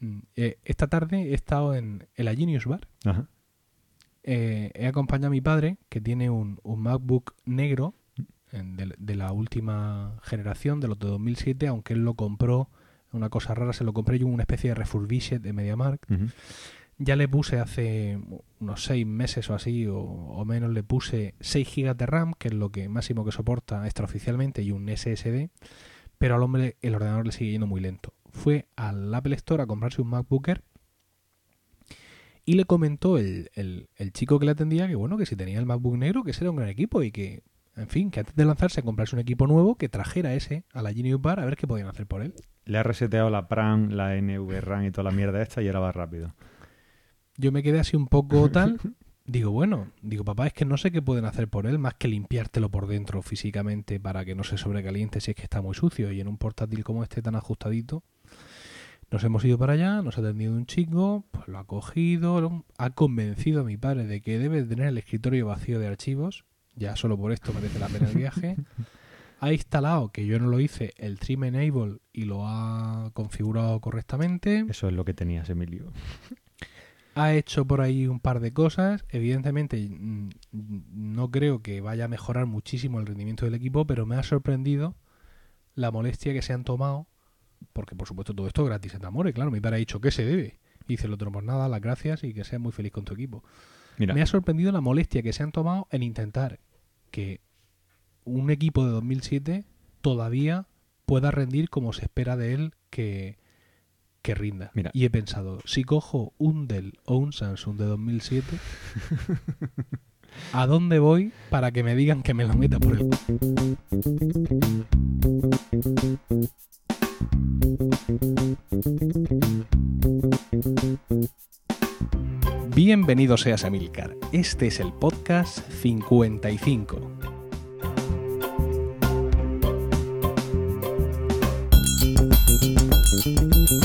mm, eh, esta tarde he estado en el Genius Bar. Ajá. Eh, he acompañado a mi padre, que tiene un, un MacBook negro en- de, de la última generación, de los de 2007, aunque él lo compró, una cosa rara, se lo compré yo una especie de refurbished de MediaMarkt. Ujú. Ya le puse hace unos seis meses o así, o, o menos, le puse 6 GB de RAM, que es lo que máximo que soporta extraoficialmente, y un SSD, pero al hombre el ordenador le sigue yendo muy lento. Fue al Apple Store a comprarse un MacBook Air y le comentó el, el- el chico que le atendía que bueno, que si tenía el MacBook negro, que ese era un gran equipo y que, en fin, que antes de lanzarse a comprarse un equipo nuevo, que trajera ese a la Genius Bar a ver qué podían hacer por él. Le ha reseteado la PRAM, la NVRAM y toda la mierda esta y ahora va rápido. Yo me quedé así un poco tal. Digo, bueno, digo, papá, es que no sé qué pueden hacer por él más que limpiártelo por dentro físicamente para que no se sobrecaliente si es que está muy sucio. Y en un portátil como este tan ajustadito, nos hemos ido para allá, nos ha atendido un chico, pues lo ha cogido, lo- ha convencido a mi padre de que debe tener el escritorio vacío de archivos. Ya solo por esto merece la pena el viaje. Ha instalado, que yo no lo hice, el Trim Enable y lo ha configurado correctamente. Eso es lo que tenías, Emilio. Ha hecho por ahí un par de cosas. Evidentemente, mm, no creo que vaya a mejorar muchísimo el rendimiento del equipo, pero me ha sorprendido la molestia que se han tomado. Porque, por supuesto, todo esto es gratis en Amore. Claro, mi padre ha dicho que se debe. Y dice el otro, pues nada, las gracias y que seas muy feliz con tu equipo. Mira, Me ha sorprendido la molestia que se han tomado en intentar que un equipo de 2007 todavía pueda rendir como se espera de él que, que rinda. Mira. Y he pensado, si cojo un Dell o un Samsung de 2007, ¿a dónde voy para que me digan que me lo meta por el... Bienvenido seas a Milcar. Este es el podcast 55.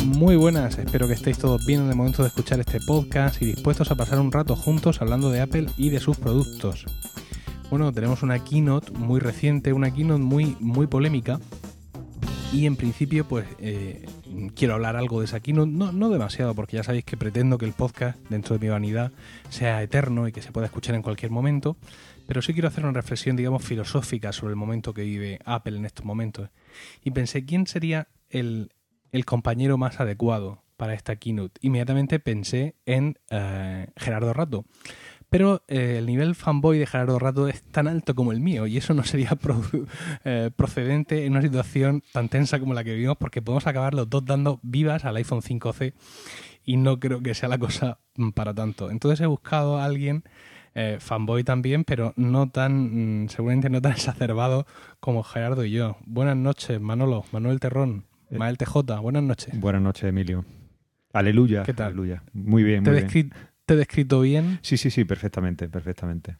Muy buenas, espero que estéis todos bien en el momento de escuchar este podcast y dispuestos a pasar un rato juntos hablando de Apple y de sus productos. Bueno, tenemos una keynote muy reciente, una keynote muy, muy polémica y en principio pues eh, quiero hablar algo de esa keynote, no, no demasiado porque ya sabéis que pretendo que el podcast dentro de mi vanidad sea eterno y que se pueda escuchar en cualquier momento, pero sí quiero hacer una reflexión digamos filosófica sobre el momento que vive Apple en estos momentos y pensé quién sería el, el compañero más adecuado para esta keynote. Inmediatamente pensé en eh, Gerardo Rato. Pero eh, el nivel fanboy de Gerardo Rato es tan alto como el mío y eso no sería pro- eh, procedente en una situación tan tensa como la que vivimos porque podemos acabar los dos dando vivas al iPhone 5C y no creo que sea la cosa mm, para tanto. Entonces he buscado a alguien eh, fanboy también, pero no tan, mm, seguramente no tan exacerbado como Gerardo y yo. Buenas noches, Manolo, Manuel Terrón, Eh. Mael TJ, buenas noches. buenas noches, Emilio. Aleluya. ¿Qué tal? Aleluya. Muy bien, ¿Te muy bien. Descri- te he descrito bien? Sí, sí, sí, perfectamente, perfectamente.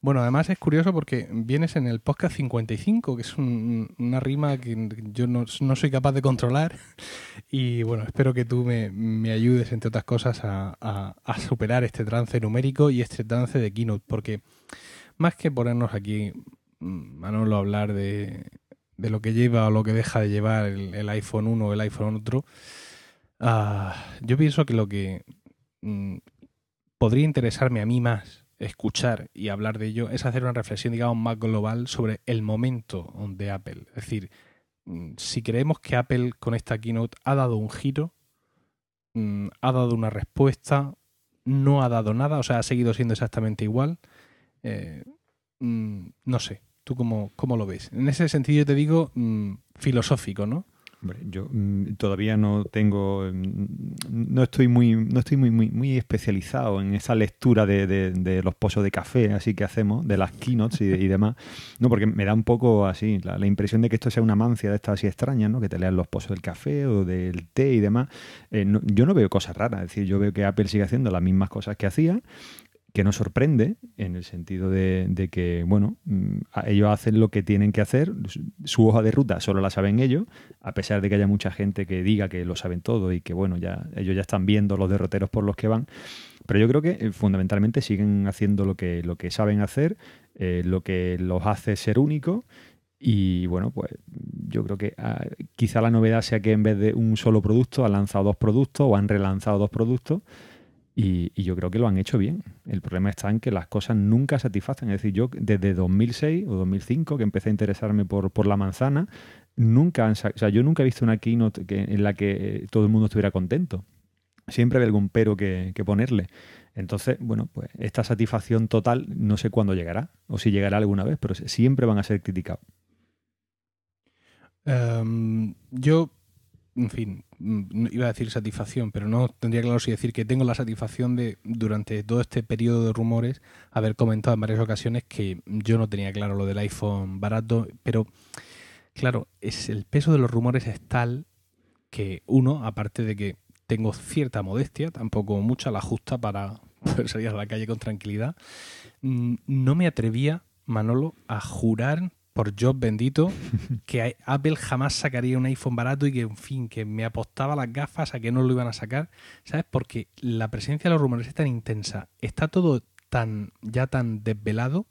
Bueno, además es curioso porque vienes en el podcast 55, que es un- una rima que yo no, no soy capaz de controlar. Y bueno, espero que tú me, me ayudes, entre otras cosas, a, a- a superar este trance numérico y este trance de Keynote. Porque más que ponernos aquí, mm, Manolo, a hablar de, de lo que lleva o lo que deja de llevar el, el iPhone 1 o el iPhone otro, ah, yo pienso que lo que mm, podría interesarme a mí más escuchar y hablar de ello es hacer una reflexión, digamos, más global sobre el momento de Apple. Es decir, mm, si creemos que Apple con esta keynote ha dado un giro, mm, ha dado una respuesta, no ha dado nada, o sea, ha seguido siendo exactamente igual, eh, mm, no sé. ¿Tú cómo, cómo lo ves? En ese sentido, yo te digo mm, filosófico, ¿no? Yo mm, todavía no tengo, mm, no estoy muy, no estoy muy, muy, especializado en esa lectura de, de- los pozos de café, así que hacemos, de las keynotes y, demás. No, porque me da un poco así la, impresión de que esto sea una mancia de estas así extrañas, ¿no? Que te lean los pozos del café o del té y demás. Eh, yo no veo cosas raras, es decir, yo veo que Apple sigue haciendo las mismas cosas que hacía que nos sorprende en el sentido de, que, bueno, mm, ellos hacen lo que tienen que hacer, su, su hoja de ruta solo la saben ellos, a pesar de que haya mucha gente que diga que lo saben todo y que, bueno, ya ellos ya están viendo los derroteros por los que van, pero yo creo que eh, fundamentalmente siguen haciendo lo que, lo que saben hacer, eh, lo que los hace ser únicos Y bueno, pues yo creo que ah, quizá la novedad sea que en vez de un solo producto han lanzado dos productos o han relanzado dos productos y, yo creo que lo han hecho bien. El problema está en que las cosas nunca satisfacen. Es decir, yo desde 2006 o 2005 que empecé a interesarme por, por la manzana, nunca han, o sea, yo nunca he visto una keynote en la que todo el mundo estuviera contento. Siempre hay algún pero que, que ponerle. Entonces, bueno, pues esta satisfacción total no sé cuándo llegará o si llegará alguna vez, pero siempre van a ser criticados. Em, yo, en fin, mm, iba a decir satisfacción, pero no tendría claro si decir que tengo la satisfacción de, durante todo este periodo de rumores, haber comentado en varias ocasiones que yo no tenía claro lo del iPhone barato, pero claro, es el peso de los rumores es tal que uno, aparte de que tengo cierta modestia, tampoco mucha, la justa para poder salir a la calle con tranquilidad, mm, no me atrevía, Manolo, a jurar por Job bendito, que Apple jamás sacaría un iPhone barato y que, en fin, que me apostaba las gafas a que no lo iban a sacar, ¿sabes? Porque la presencia de los rumores es tan intensa, está todo tan ya tan desvelado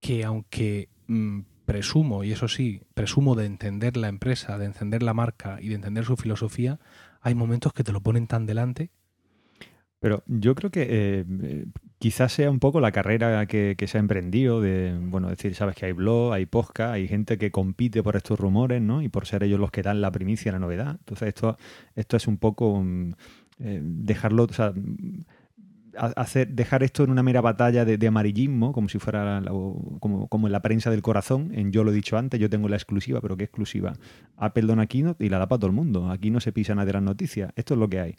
que aunque mm, presumo, y eso sí, presumo de entender la empresa, de entender la marca y de entender su filosofía, hay momentos que te lo ponen tan delante pero yo creo que eh, quizás sea un poco la carrera que, se ha emprendido de, bueno, decir, sabes que hay blog, hay podcast, hay gente que compite por estos rumores, ¿no? Y por ser ellos los que dan la primicia, la novedad. Entonces esto, esto es un poco mm, eh, dejarlo, o sea, hacer, dejar esto en una mera batalla de, amarillismo, como si fuera como, como, en la prensa del corazón, en yo lo he dicho antes, yo tengo la exclusiva, pero ¿qué exclusiva? Apple dona Keynote y la da para todo el mundo. Aquí no se pisa nadie las noticias. Esto es lo que hay.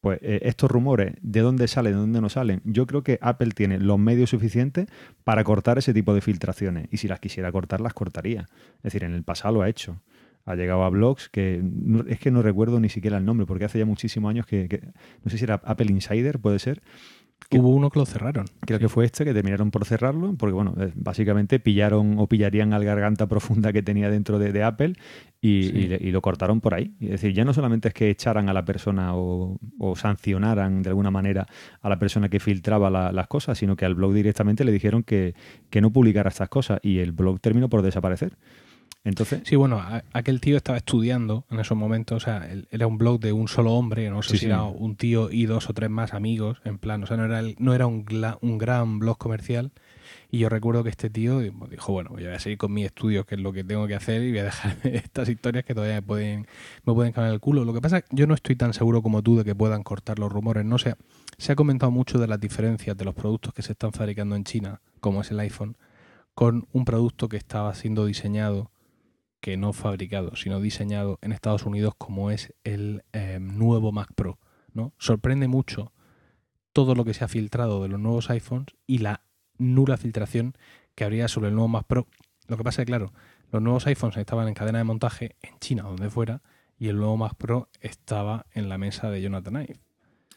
Pues eh, estos rumores, ¿de dónde salen, de dónde no salen? Yo creo que Apple tiene los medios suficientes para cortar ese tipo de filtraciones. Y si las quisiera cortar, las cortaría. Es decir, en el pasado lo ha hecho ha llegado a blogs que es que no recuerdo ni siquiera el nombre, porque hace ya muchísimos años que, no sé si era Apple Insider, puede ser. Hubo uno que lo cerraron. Creo que fue este que terminaron por cerrarlo, porque bueno, eh, básicamente pillaron o pillarían al garganta profunda que tenía dentro de, Apple y, lo cortaron por ahí. Es decir, ya no solamente es que echaran a la persona o, sancionaran de alguna manera a la persona que filtraba las cosas, sino que al blog directamente le dijeron que, que no publicara estas cosas y el blog terminó por desaparecer. Entonces, sí, bueno, aquel tío estaba estudiando en esos momentos, o sea, era un blog de un solo hombre, no sé si era un tío y dos o tres más amigos, en plan, o sea, no era, no era un, un gran blog comercial. Y yo recuerdo que este tío dijo, bueno, voy a seguir con mis estudios, que es lo que tengo que hacer, y voy a dejar estas historias que todavía me pueden, me pueden cambiar el culo. Lo que pasa es que yo no estoy tan seguro como tú de que puedan cortar los rumores. No sé, se ha comentado mucho de las diferencias de los productos que se están fabricando en China, como es el iPhone, con un producto que estaba siendo diseñado que no fabricado, sino diseñado en Estados Unidos como es el em, nuevo Mac Pro. ¿no? Sorprende mucho todo lo que se ha filtrado de los nuevos iPhones y la nula filtración que habría sobre el nuevo Mac Pro. Lo que pasa es que, claro, los nuevos iPhones estaban en cadena de montaje en China, donde fuera, y el nuevo Mac Pro estaba en la mesa de Jonathan Ive.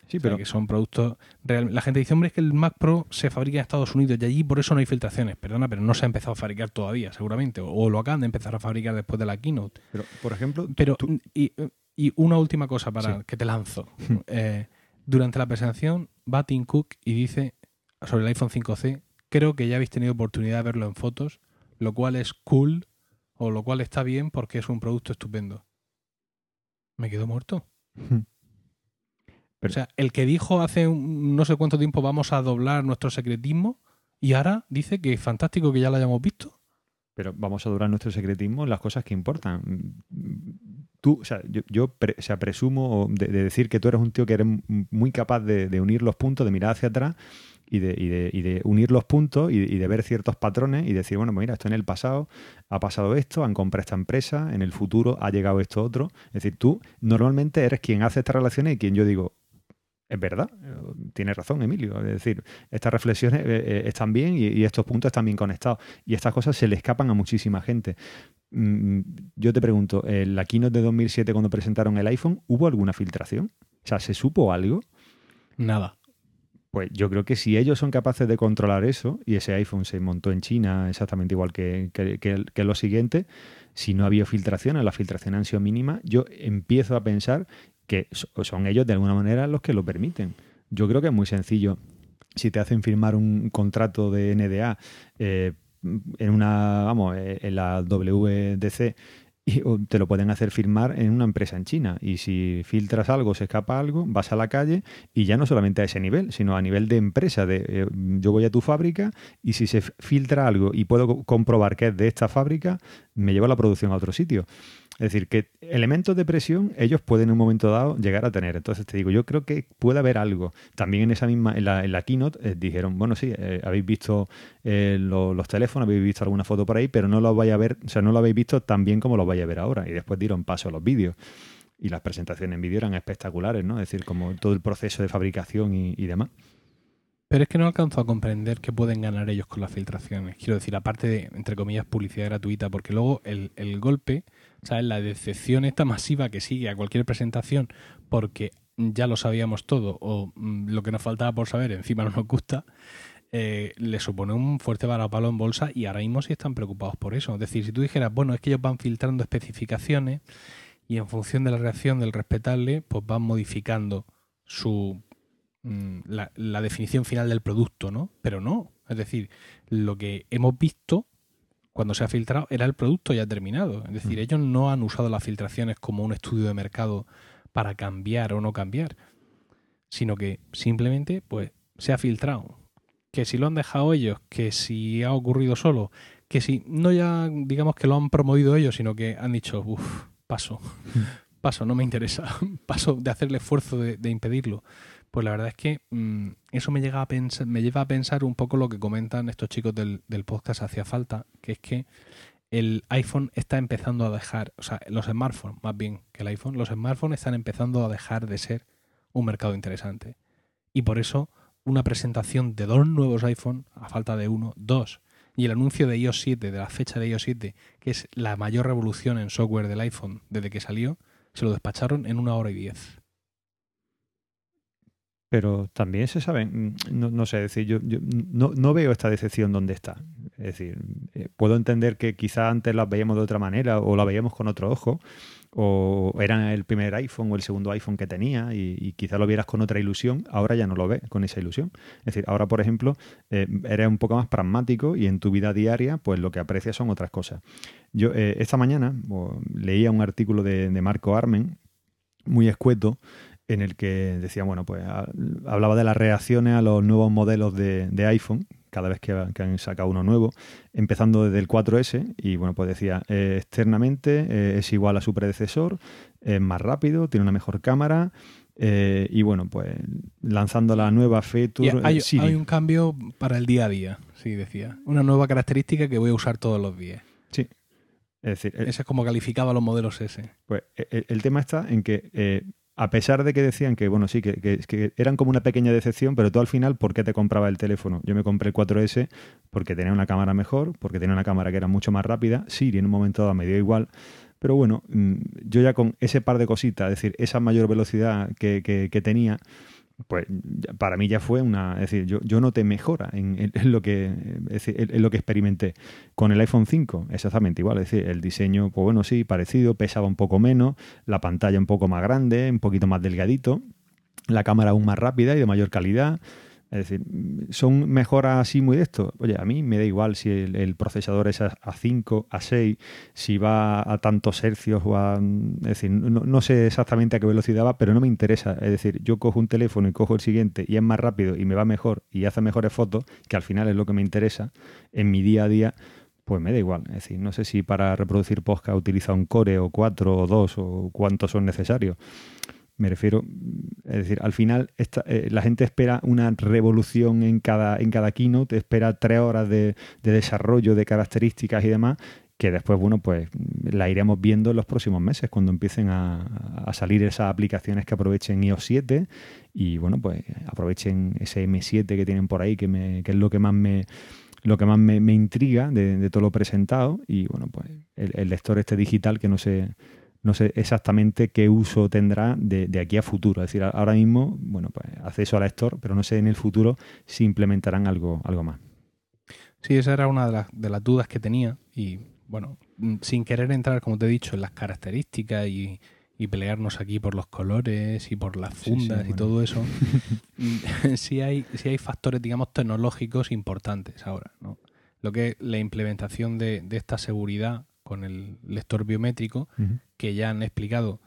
Sí, pero que son productos La gente dice, hombre, es que el Mac Pro se fabrica en Estados Unidos y allí por eso no hay filtraciones. Perdona, pero no se ha empezado a fabricar todavía, seguramente. O, lo acaban de empezar a fabricar después de la keynote. Pero, por ejemplo... Pero, y, una última cosa para que te lanzo. Eh, durante la presentación va Tim Cook y dice sobre el iPhone 5C, creo que ya habéis tenido oportunidad de verlo en fotos, lo cual es cool o lo cual está bien porque es un producto estupendo. Me quedo muerto. O sea, el que dijo hace no sé cuánto tiempo vamos a doblar nuestro secretismo y ahora dice que es fantástico que ya lo hayamos visto. Pero vamos a doblar nuestro secretismo en las cosas que importan. Tú, o sea, yo, presumo de, decir que tú eres un tío que eres muy capaz de, unir los puntos, de mirar hacia atrás y de, unir los puntos y, de ver ciertos patrones y decir, bueno, pues mira, esto en el pasado ha pasado esto, han comprado esta empresa, en el futuro ha llegado esto otro. Es decir, tú normalmente eres quien hace estas relaciones y quien yo digo, es verdad, tiene razón Emilio. Es decir, estas reflexiones eh, eh, están bien y, estos puntos están bien conectados. Y estas cosas se le escapan a muchísima gente. Mm, yo te pregunto, ¿en la keynote de 2007 cuando presentaron el iPhone, ¿hubo alguna filtración? O sea, ¿se supo algo? Nada. Pues yo creo que si ellos son capaces de controlar eso, y ese iPhone se montó en China exactamente igual que, que, que, lo siguiente, si no había filtraciones, las filtraciones han sido mínimas, yo empiezo a pensar que son ellos de alguna manera los que lo permiten. Yo creo que es muy sencillo. Si te hacen firmar un contrato de NDA, eh, en una, vamos, eh, en la WDC y te lo pueden hacer firmar en una empresa en China. Y si filtras algo, se escapa algo, vas a la calle y ya no solamente a ese nivel, sino a nivel de empresa. De, eh, yo voy a tu fábrica y si se filtra algo y puedo comprobar que es de esta fábrica, me llevo la producción a otro sitio. Es decir, que elementos de presión ellos pueden en un momento dado llegar a tener. Entonces te digo, yo creo que puede haber algo. También en esa misma, en la, keynote eh, dijeron, bueno, sí, eh, habéis visto eh, los teléfonos, habéis visto alguna foto por ahí, pero no lo vais a ver, o sea, no lo habéis visto tan bien como lo vais a ver ahora. Y después dieron paso a los vídeos. Y las presentaciones en vídeo eran espectaculares, ¿no? Es decir, como todo el proceso de fabricación y, demás. Pero es que no alcanzo a comprender qué pueden ganar ellos con las filtraciones. Quiero decir, aparte de, entre comillas, publicidad gratuita, porque luego el golpe ¿sabes? La decepción esta masiva que sigue a cualquier presentación porque ya lo sabíamos todo o mm, lo que nos faltaba por saber encima no nos gusta, eh, le supone un fuerte varapalo en bolsa y ahora mismo sí están preocupados por eso. Es decir, si tú dijeras, bueno, es que ellos van filtrando especificaciones y en función de la reacción del respetable, pues van modificando su mm, la, la definición final del producto, ¿no? Pero no. Es decir, lo que hemos visto cuando se ha filtrado era el producto ya terminado. Es decir, mm. ellos no han usado las filtraciones como un estudio de mercado para cambiar o no cambiar, sino que simplemente pues se ha filtrado. Que si lo han dejado ellos, que si ha ocurrido solo, que si no ya digamos que lo han promovido ellos, sino que han dicho, uff, paso, mm. paso, no me interesa, paso de hacer el esfuerzo de impedirlo. Pues la verdad es que mm, eso me, llega a pensar, me lleva a pensar un poco lo que comentan estos chicos del, podcast Hacía Falta, que es que el iPhone está empezando a dejar, o sea, los smartphones, más bien que el iPhone, los smartphones están empezando a dejar de ser un mercado interesante. Y por eso una presentación de dos nuevos iPhone, a falta de uno, dos, y el anuncio de iOS 7, de la fecha de iOS 7, que es la mayor revolución en software del iPhone desde que salió, se lo despacharon en una hora y diez pero también se sabe, mm, no, sé, decir, yo, no, veo esta decepción donde está. Es decir, eh, puedo entender que quizás antes las veíamos de otra manera o la veíamos con otro ojo, o era el primer iPhone o el segundo iPhone que tenía y, quizás lo vieras con otra ilusión, ahora ya no lo ves con esa ilusión. Es decir, ahora, por ejemplo, eh, eres un poco más pragmático y en tu vida diaria, pues lo que aprecias son otras cosas. Yo eh, esta mañana leía un artículo de, de Marco Armen, muy escueto, en el que decía, bueno, pues hablaba de las reacciones a los nuevos modelos de, iPhone, cada vez que, han sacado uno nuevo, empezando desde el 4S, y bueno, pues decía, eh, externamente eh, es igual a su predecesor, es más rápido, tiene una mejor cámara, eh, y bueno, pues lanzando la nueva feature. Hay, hay, un cambio para el día a día, sí, decía. Una nueva característica que voy a usar todos los días. Sí. Es decir, Ese es como calificaba los modelos S. Pues el, el tema está en que a pesar de que decían que, bueno, sí, que, eran como una pequeña decepción, pero tú al final, ¿por qué te compraba el teléfono? Yo me compré el 4S porque tenía una cámara mejor, porque tenía una cámara que era mucho más rápida. Sí, en un momento dado me dio igual, pero bueno, mm, yo ya con ese par de cositas, es decir, esa mayor velocidad que, que tenía, pues para mí ya fue una, es decir, yo, yo noté mejora en, lo que en, lo que experimenté. Con el iPhone 5, exactamente igual, es decir, el diseño, pues bueno, sí, parecido, pesaba un poco menos, la pantalla un poco más grande, un poquito más delgadito, la cámara aún más rápida y de mayor calidad, es decir, son mejoras así muy de esto. Oye, a mí me da igual si el, procesador es a, 5, a 6, si va a tantos hercios o a... Es decir, no, sé exactamente a qué velocidad va, pero no me interesa. Es decir, yo cojo un teléfono y cojo el siguiente y es más rápido y me va mejor y hace mejores fotos, que al final es lo que me interesa en mi día a día, pues me da igual. Es decir, no sé si para reproducir podcast utiliza un core o 4 o 2 o cuántos son necesarios. Me refiero, es decir, al final eh, la gente espera una revolución en cada, en cada keynote, espera tres horas de, desarrollo de características y demás, que después, bueno, pues la iremos viendo en los próximos meses, cuando empiecen a, salir esas aplicaciones que aprovechen iOS 7 y, bueno, pues aprovechen ese M7 que tienen por ahí, que, me, que es lo que más me lo que más me, intriga de, todo lo presentado y, bueno, pues el, el lector este digital que no se no sé exactamente qué uso tendrá de, aquí a futuro. Es decir, ahora mismo, bueno, pues acceso al lector, pero no sé en el futuro si implementarán algo, algo más. Sí, esa era una de las, de las dudas que tenía y, bueno, mm, sin querer entrar, como te he dicho, en las características y, pelearnos aquí por los colores y por las fundas y todo eso, mm, sí hay, sí hay factores, digamos, tecnológicos importantes ahora, ¿no? lo que es la implementación de, esta seguridad con el lector biométrico, que ya han explicado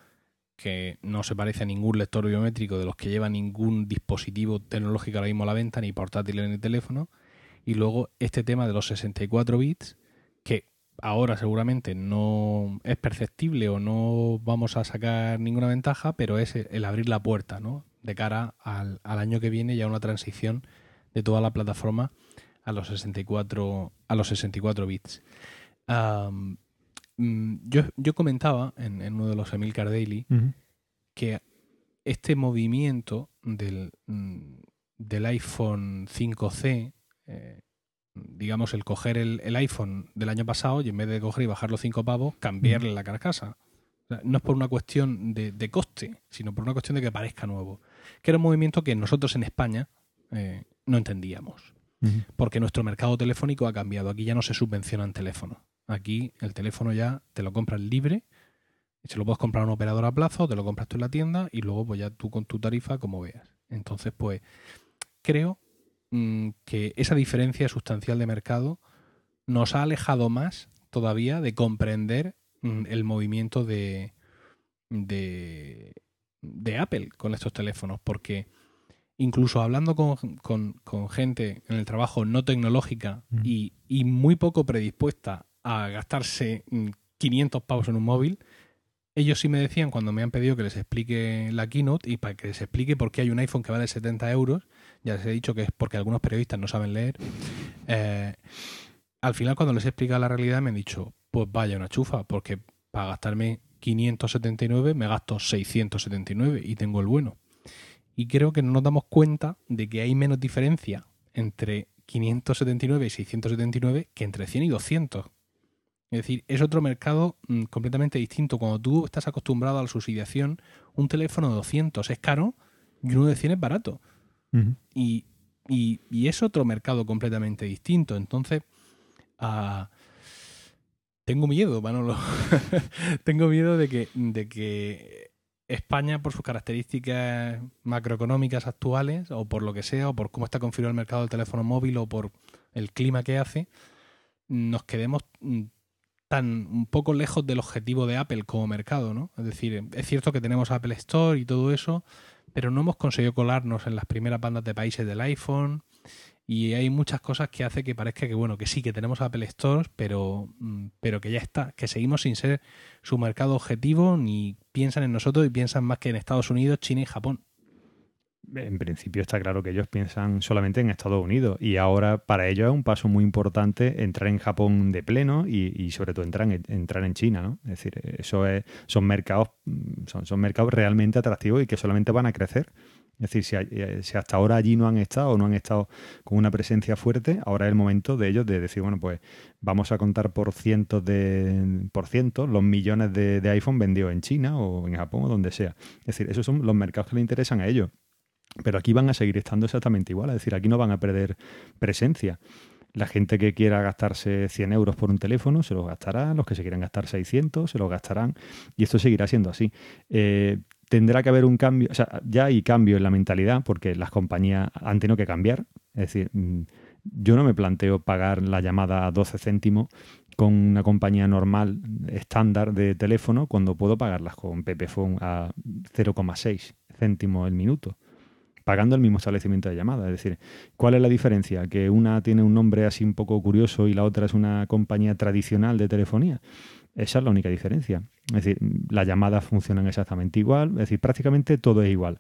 que no se parece a ningún lector biométrico de los que lleva ningún dispositivo tecnológico ahora mismo a la venta, ni portátil ni teléfono. Y luego este tema de los 64 bits, que ahora seguramente no es perceptible o no vamos a sacar ninguna ventaja, pero es el abrir la puerta, ¿no? De cara al, año que viene ya una transición de toda la plataforma a los 64, a los 64 bits. Yo, yo, comentaba en, uno de los Emilcar Daily que este movimiento del, mm, del iPhone 5C eh, digamos, el coger el, iPhone del año pasado y en vez de coger y bajar los cinco pavos, cambiarle la carcasa. no es por una cuestión de, coste, sino por una cuestión de que parezca nuevo. Que era un movimiento que nosotros en España eh, no entendíamos. Porque nuestro mercado telefónico ha cambiado. Aquí ya no se subvencionan teléfonos. Aquí el teléfono ya te lo compras libre. Y se lo puedes comprar a un operador a plazo, te lo compras tú en la tienda y luego pues ya tú con tu tarifa como veas. Entonces, pues creo Mm, que esa diferencia sustancial de mercado nos ha alejado más todavía de comprender mm, el movimiento de, de, Apple con estos teléfonos, porque incluso hablando con, gente en el trabajo no tecnológica mm. y, y, muy poco predispuesta a gastarse 500 pavos en un móvil, ellos sí me decían cuando me han pedido que les explique la keynote y para que les explique por qué hay un iPhone que vale 70 euros, ya les he dicho que es porque algunos periodistas no saben leer, eh, al final cuando les he explicado la realidad me han dicho, pues vaya una chufa, porque para gastarme 579 me gasto 679 y tengo el bueno. Y creo que no nos damos cuenta de que hay menos diferencia entre 579 y 679 que entre 100 y 200. Es decir, es otro mercado mm, completamente distinto. Cuando tú estás acostumbrado a la subsidiación, un teléfono de 200 es caro y uno de 100 es barato. y, es otro mercado completamente distinto. Entonces, ah, tengo miedo, Manolo. tengo miedo de que, de que España, por sus características macroeconómicas actuales, o por lo que sea, o por cómo está configurado el mercado del teléfono móvil, o por el clima que hace, nos quedemos mm, tan un poco lejos del objetivo de Apple como mercado, ¿no? Es decir, es cierto que tenemos Apple Store y todo eso, pero no hemos conseguido colarnos en las primeras bandas de países del iPhone y hay muchas cosas que hace que parezca que bueno, que sí que tenemos Apple Store, pero mm, pero que ya está, que seguimos sin ser su mercado objetivo ni piensan en nosotros y piensan más que en Estados Unidos, China y Japón en principio está claro que ellos piensan solamente en Estados Unidos y ahora para ellos es un paso muy importante entrar en Japón de pleno y, sobre todo entrar en, entrar en China, ¿no? Es decir, eso es, son mercados son, son mercados realmente atractivos y que solamente van a crecer. Es decir, si, eh, hasta ahora allí no han estado o no han estado con una presencia fuerte, ahora es el momento de ellos de decir, bueno, pues vamos a contar por cientos de por cientos los millones de, de iPhone vendidos en China o en Japón o donde sea. Es decir, esos son los mercados que le interesan a ellos. Pero aquí van a seguir estando exactamente igual, es decir, aquí no van a perder presencia. La gente que quiera gastarse 100 euros por un teléfono se los gastará, los que se quieran gastar 600 se los gastarán y esto seguirá siendo así. Eh, tendrá que haber un cambio, o sea, ya hay cambio en la mentalidad porque las compañías han tenido que cambiar. Es decir, mm, yo no me planteo pagar la llamada a 12 céntimos con una compañía normal, estándar de teléfono, cuando puedo pagarlas con Pepephone a 0,6 céntimos el minuto pagando el mismo establecimiento de llamada. Es decir, ¿cuál es la diferencia? Que una tiene un nombre así un poco curioso y la otra es una compañía tradicional de telefonía. Esa es la única diferencia. Es decir, las llamadas funcionan exactamente igual, es decir, prácticamente todo es igual.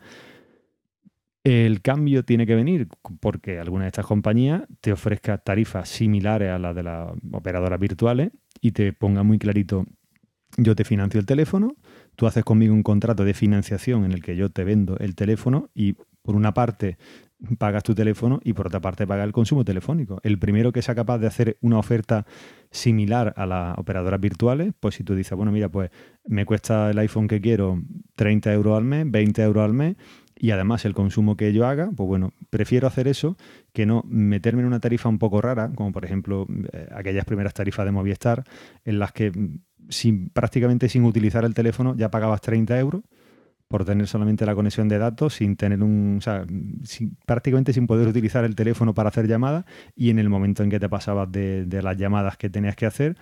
El cambio tiene que venir porque alguna de estas compañías te ofrezca tarifas similares a las de las operadoras virtuales y te ponga muy clarito, yo te financio el teléfono, tú haces conmigo un contrato de financiación en el que yo te vendo el teléfono y por una parte pagas tu teléfono y por otra parte pagas el consumo telefónico. El primero que sea capaz de hacer una oferta similar a las operadoras virtuales, pues si tú dices, bueno, mira, pues me cuesta el iPhone que quiero 30 euros al mes, 20 euros al mes, y además el consumo que yo haga, pues bueno, prefiero hacer eso que no meterme en una tarifa un poco rara, como por ejemplo eh, aquellas primeras tarifas de Movistar, en las que mm, prácticamente sin utilizar el teléfono ya pagabas 30 euros por tener solamente la conexión de datos, sin tener un, o sea, prácticamente sin poder utilizar el teléfono para hacer llamadas y en el momento en que te pasabas de, de las llamadas que tenías que hacer,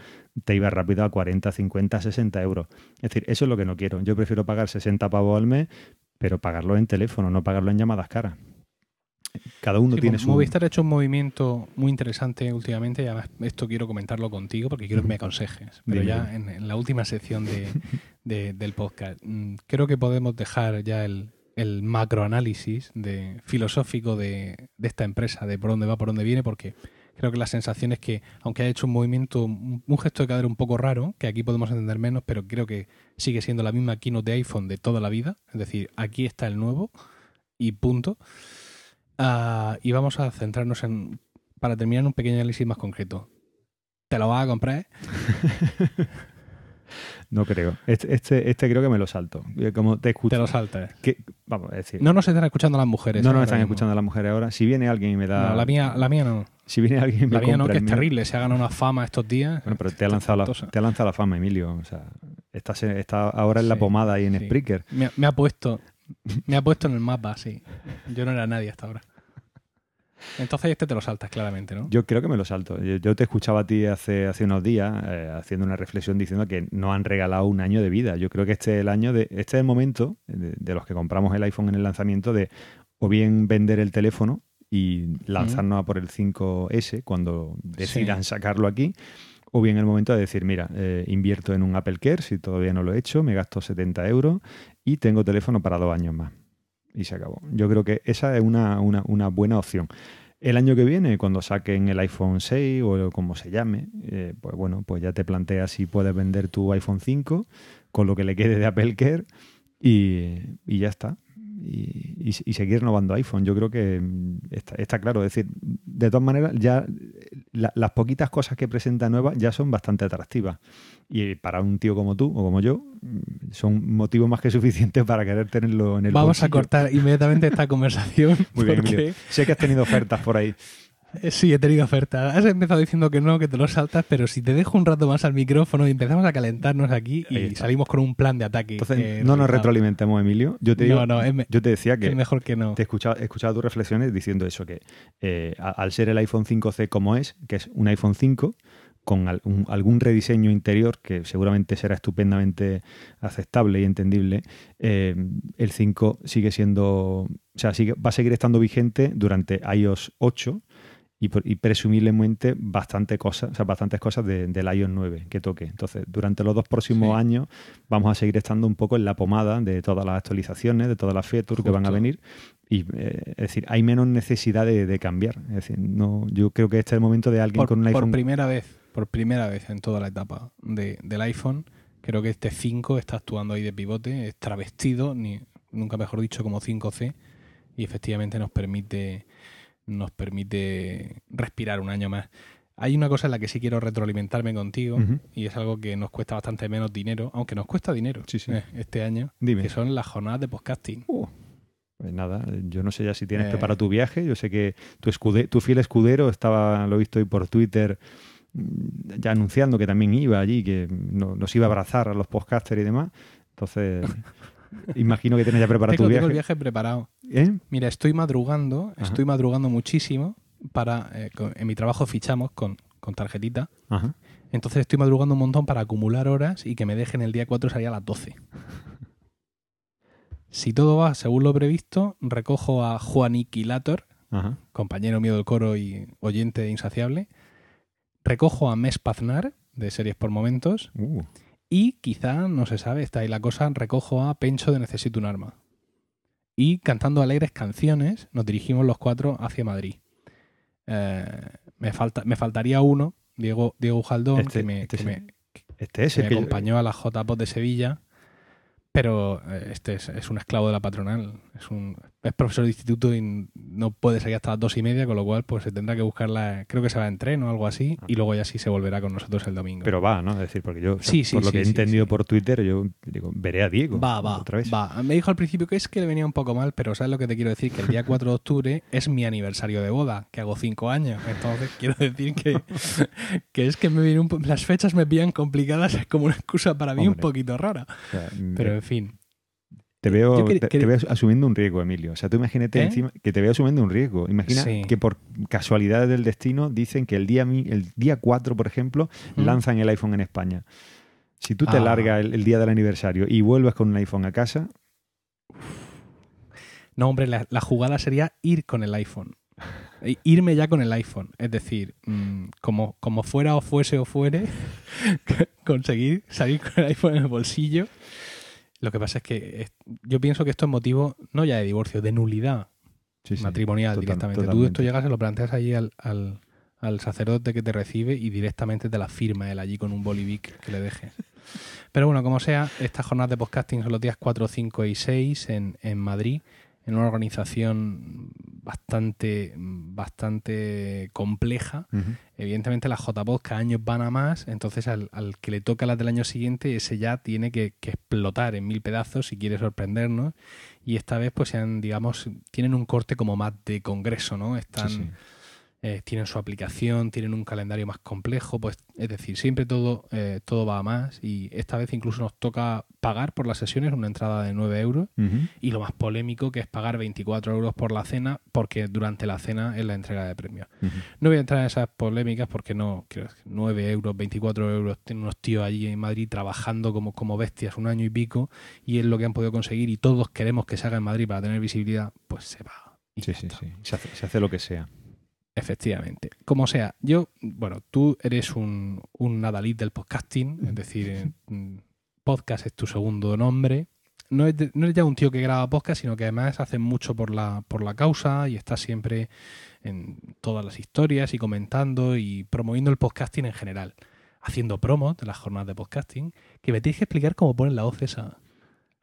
te ibas rápido a 40, 50, 60 euros. Es decir, eso es lo que no quiero. Yo prefiero pagar 60 pavos al mes, pero pagarlo en teléfono, no pagarlo en llamadas caras. Cada uno Sí, tiene su... Movistar ha hecho un movimiento muy interesante últimamente y además esto quiero comentarlo contigo porque quiero que me aconsejes. Pero Dime, ya en, en la última sección de, de- del podcast, mm, creo que podemos dejar ya el, el macroanálisis de, filosófico de, de esta empresa, de por dónde va, por dónde viene, porque creo que la sensación es que, aunque haya hecho un movimiento, un gesto de cadera un poco raro, que aquí podemos entender menos, pero creo que sigue siendo la misma keynote de iPhone de toda la vida. Es decir, aquí está el nuevo y punto. Ah, y vamos a centrarnos en, para terminar, en un pequeño análisis más concreto. ¿Te lo vas a comprar? No creo. Este, este, este creo que me lo salto. Eh, Como te escucho... Te lo saltas. que- vamos a decir... No nos están escuchando las mujeres. no nos ahora están mismo. escuchando las mujeres ahora. Si viene alguien y me da... No, la mía, la mía no. Si viene alguien y me La mía no, que es mío- terrible. Se ha ganado una fama estos días. Bueno, pero te ha lanzado la, te ha lanzado la fama, Emilio. O sea, estás está ahora en la Sí, pomada y en sí. Spreaker. Me ha puesto. Me ha puesto en el mapa, sí. Yo no era nadie hasta ahora. Entonces este te lo saltas claramente, ¿no? Yo creo que me lo salto. Yo, yo te escuchaba a ti hace, hace unos días eh, haciendo una reflexión diciendo que no han regalado un año de vida. Yo creo que este es el año de, este es el momento de, de los que compramos el iPhone en el lanzamiento de o bien vender el teléfono y lanzarnos a por el 5S cuando decidan sacarlo aquí, o bien el momento de decir, mira, eh, invierto en un Apple Care, si todavía no lo he hecho, me gasto 70 euros y tengo teléfono para dos años más. Y se acabó. Yo creo que esa es una, una- buena opción. El año que viene, cuando saquen el iPhone 6 o como se llame, eh, pues bueno, pues ya te planteas si puedes vender tu iPhone 5 con lo que le quede de Apple Care y, y ya está. Y, y- y seguir renovando iPhone. Yo creo que mm, está, está claro. Es decir, de todas maneras, ya la- las poquitas cosas que presenta nuevas ya son bastante atractivas. Y para un tío como tú o como yo, mm, son motivos más que suficientes para querer tenerlo en el Vamos a bolsillo. cortar inmediatamente esta conversación. Muy bien, porque- Emilio. Sé que has tenido ofertas por ahí. Eh, Sí, he tenido oferta. Has empezado diciendo que no, que te lo saltas, pero si te dejo un rato más al micrófono y empezamos a calentarnos aquí y salimos con un plan de ataque. Entonces, eh, no nos retroalimentemos, Emilio. Yo te, digo, No, no, es, me- yo te decía es que mejor que no. te he escuchado, he escuchado tus reflexiones diciendo eso, que eh, al ser el iPhone 5C como es, que es un iPhone 5, con algún rediseño interior que seguramente será estupendamente aceptable y entendible, eh, el 5 sigue siendo, o sea, sigue- va a seguir estando vigente durante iOS 8 y, por- y presumiblemente bastante cosas, o sea, bastantes cosas de- del iOS 9 que toque. Entonces, durante los dos próximos Sí. años vamos a seguir estando un poco en la pomada de todas las actualizaciones, de todas las features que van a venir. Y eh, es decir, hay menos necesidad de, de cambiar. Es decir, no, yo creo que este es el momento de alguien por, con un por iPhone. primera vez, por primera vez en toda la etapa de- del iPhone, creo que este 5 está actuando ahí de pivote, es travestido, ni, nunca mejor dicho, como 5C, y efectivamente nos permite, nos permite respirar un año más. Hay una cosa en la que sí quiero retroalimentarme contigo, y es algo que nos cuesta bastante menos dinero, aunque nos cuesta dinero Sí, sí. eh, este año, Dime. que son las jornadas de podcasting. Uh, pues nada, yo no sé ya si tienes Eh. preparado tu viaje. Yo sé que tu, escude- tu fiel escudero estaba, lo he visto hoy por Twitter, mm, ya anunciando que también iba allí, que no- nos iba a abrazar a los podcasters y demás. Entonces, imagino que tienes ya preparado Tengo, tu tengo viaje. el viaje preparado. ¿Eh? Mira, estoy madrugando, Ajá. estoy madrugando muchísimo para eh, con- en mi trabajo fichamos con, con tarjetita. Ajá. Entonces estoy madrugando un montón para acumular horas y que me dejen el día 4 salir a las 12. Si todo va según lo previsto, recojo a Juaniquilator, Ajá. compañero mío del coro y oyente insaciable. Recojo a Mes Paznar, de Series por Momentos. Uh, Y quizá, no se sabe, está ahí la cosa, recojo a Pencho de Necesito un Arma. Y cantando alegres canciones, nos dirigimos los cuatro hacia Madrid. Eh, me, falta, me faltaría uno, Diego, Diego Ujaldón, Este- que, me, este que es- me- este es que el me que yo- acompañó a la JPOT de Sevilla, pero eh, este es, es un esclavo de la patronal. Es, un, es profesor de instituto y no puede salir hasta las dos y media, con lo cual pues se tendrá que buscarla, creo que se va en tren o algo así, y luego ya sí se volverá con nosotros el domingo. Pero va, ¿no? Es decir, porque yo, o sea, Sí, sí, por lo que he entendido por Twitter, yo digo, veré a Diego. Va, va, Otra vez. va. Me dijo al principio que es que le venía un poco mal, pero ¿sabes lo que te quiero decir? Que el día 4 de octubre es mi aniversario de boda, que hago 5 años. Entonces quiero decir que, que es que me viene un las fechas me pillan complicadas, es como una excusa para mí un poquito rara. O sea, Pero eh, en fin. Te veo, Yo que- te, que- te veo asumiendo un riesgo, Emilio. O sea, tú imagínate ¿Eh? encima que te veo asumiendo un riesgo. Imagina Sí. que por casualidades del destino dicen que el día, el día 4, por ejemplo, ¿Mm? lanzan el iPhone en España. Si tú te Ah. largas el, el día del aniversario y vuelves con un iPhone a casa, No, hombre, la, la jugada sería ir con el iPhone. I- Irme ya con el iPhone. Es decir, mm, como, como fuera o fuese o fuere, conseguir salir con el iPhone en el bolsillo. Lo que pasa es que es- yo pienso que esto es motivo no ya de divorcio, de nulidad sí, sí, matrimonial total- directamente. Tú totalmente. esto llegas, se lo planteas allí al, al- al sacerdote que te recibe y directamente te la firma él allí con un bolivic que le dejes. Pero bueno, como sea, estas jornadas de podcasting son los días 4, 5 y 6 en, en Madrid, en una organización bastante, bastante compleja. Evidentemente las JPOD cada año van a más, entonces al, al que le toca las del año siguiente, ese ya tiene que, que explotar en mil pedazos si quiere sorprendernos. Y esta vez, pues sean, digamos, tienen un corte como más de congreso, ¿no? Están, Sí, sí. Eh, tienen su aplicación, tienen un calendario más complejo, pues es decir, siempre todo, eh, todo va a más. Y esta vez incluso nos toca pagar por las sesiones una entrada de 9 euros. Y lo más polémico que es pagar 24 euros por la cena, porque durante la cena es la entrega de premios. No voy a entrar en esas polémicas porque no, quiero decir, 9 euros, 24 euros, tienen unos tíos allí en Madrid trabajando como, como bestias un año y pico y es lo que han podido conseguir y todos queremos que se haga en Madrid para tener visibilidad, pues se. Y Sí, sí, sí. Se hace, se hace lo que sea. Efectivamente. Como sea, yo, bueno, tú eres un, un Nadalid del podcasting, es decir, eh, mm, podcast es tu segundo nombre. No es, de- no eres ya un tío que graba podcast, sino que además hace mucho por la, por la causa y está siempre en todas las historias y comentando y promoviendo el podcasting en general. Haciendo promos de las jornadas de podcasting, que me tienes que explicar cómo ponen la voz esa.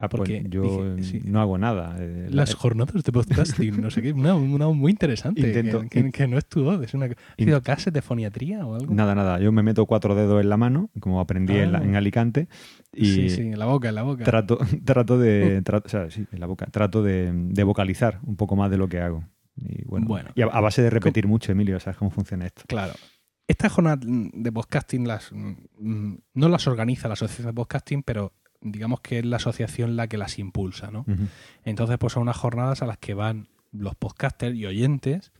Ah, pues Porque yo dije, eh, sí. no hago nada. Eh, la- Las jornadas de podcasting, no sé qué, una, una muy interesante, Intento- que, que- que no es tu voz, es una... ¿Has sido clases de foniatría o algo? Nada, nada. Yo me meto cuatro dedos en la mano, como aprendí en, la- Ah. en Alicante, y Sí, sí, en la boca, en la boca. trato, trato de. trato- o sea, sí, en la boca. Trato de, de vocalizar un poco más de lo que hago. Y bueno, Bueno. y a, a base de repetir mucho, Emilio, ¿sabes cómo funciona esto? Claro. Estas jornadas de podcasting las, mm, no las organiza la Asociación de Podcasting, pero digamos que es la asociación la que las impulsa, ¿no? Entonces, pues son unas jornadas a las que van los podcasters y oyentes,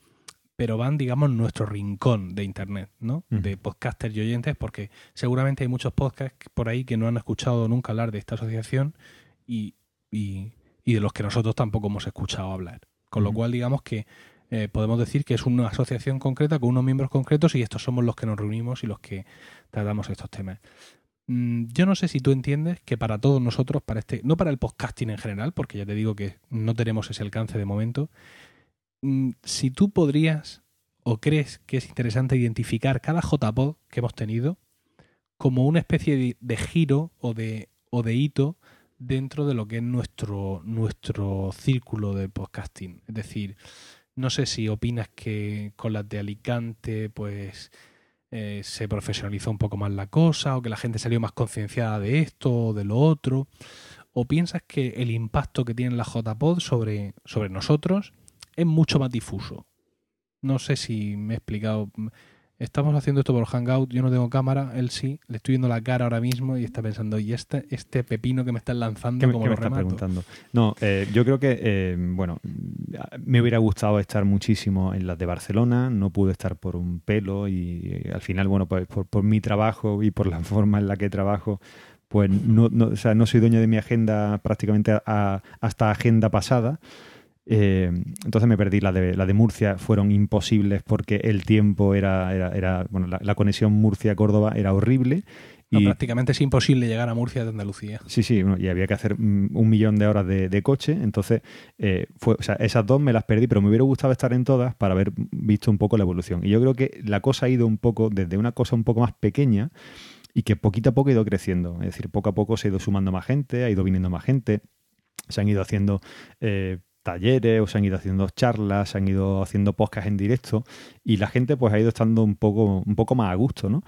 pero van, digamos, nuestro rincón de Internet, ¿no? De podcasters y oyentes, porque seguramente hay muchos podcasts por ahí que no han escuchado nunca hablar de esta asociación y, y- y de los que nosotros tampoco hemos escuchado hablar. Con lo cual, digamos que eh, podemos decir que es una asociación concreta con unos miembros concretos y estos somos los que nos reunimos y los que tratamos estos temas. Mm, Yo no sé si tú entiendes que para todos nosotros, para este, no para el podcasting en general, porque ya te digo que no tenemos ese alcance de momento, mm, si tú podrías o crees que es interesante identificar cada JPod que hemos tenido como una especie de, giro o de, o de hito dentro de lo que es nuestro, nuestro círculo de podcasting. Es decir, no sé si opinas que con las de Alicante, pues eh, se profesionalizó un poco más la cosa, o que la gente salió más concienciada de esto o de lo otro, o piensas que el impacto que tiene la JPod sobre, sobre nosotros es mucho más difuso. No sé si me he explicado. Estamos haciendo esto por Hangout, yo no tengo cámara, él sí, le estoy viendo la cara ahora mismo y está pensando, ¿y este, este pepino que me están lanzando ¿Qué, me- como qué me lo remato? preguntando? No, eh, yo creo que, eh, bueno, me hubiera gustado estar muchísimo en las de Barcelona, no pude estar por un pelo y eh, al final, bueno, pues por, por mi trabajo y por la forma en la que trabajo, pues no, no, o sea, no soy dueño de mi agenda prácticamente a- a- hasta agenda pasada. Eh, entonces me perdí. La de, la de Murcia fueron imposibles porque el tiempo era, era, era bueno, la, la conexión Murcia-Córdoba era horrible. No, prácticamente es imposible llegar a Murcia de Andalucía. Sí, sí, bueno, y había que hacer mm, un millón de horas de, de coche, entonces eh, fue, o sea, esas dos me las perdí, pero me hubiera gustado estar en todas para haber visto un poco la evolución. Y yo creo que la cosa ha ido un poco desde una cosa un poco más pequeña y que poquito a poco ha ido creciendo. Es decir, poco a poco se ha ido sumando más gente, ha ido viniendo más gente, se han ido haciendo eh, talleres o se han ido haciendo charlas, se han ido haciendo podcasts en directo y la gente pues ha ido estando un poco, un poco más a gusto, ¿no?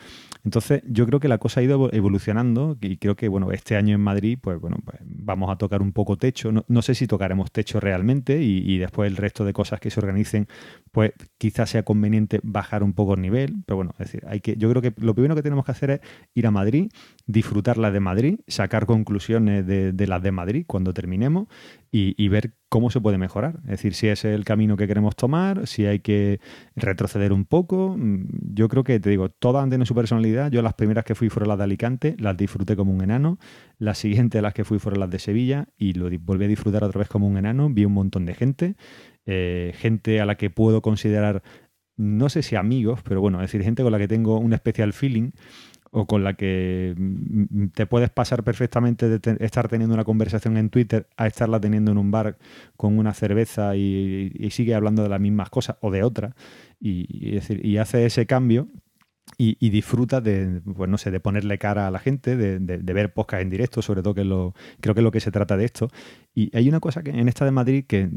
Entonces yo creo que la cosa ha ido evolucionando y creo que bueno, este año en Madrid pues bueno, pues vamos a tocar un poco techo, no, sé si tocaremos techo realmente y, después el resto de cosas que se organicen pues quizás sea conveniente bajar un poco el nivel, pero bueno, es decir, hay que, yo creo que lo primero que tenemos que hacer es ir a Madrid, disfrutar la de Madrid, sacar conclusiones de las de Madrid cuando terminemos y, ver cómo se puede mejorar. Es decir, si es el camino que queremos tomar, si hay que retroceder un poco. Mm, yo creo que, te digo, todas tienen su personalidad. Yo las primeras que fui fueron las de Alicante, las disfruté como un enano. Las siguientes las que fui fueron las de Sevilla y lo volví a disfrutar otra vez como un enano. Vi un montón de gente, eh, gente a la que puedo considerar, no sé si amigos, pero bueno, es decir, gente con la que tengo un especial feeling o con la que mm, te puedes pasar perfectamente de estar teniendo una conversación en Twitter a estarla teniendo en un bar con una cerveza y, sigue hablando de las mismas cosas o de otras y, y hace ese cambio y, disfruta de, pues no sé, de ponerle cara a la gente, de, ver podcast en directo, sobre todo que lo, creo que es lo que se trata de esto. Y hay una cosa que en esta de Madrid que,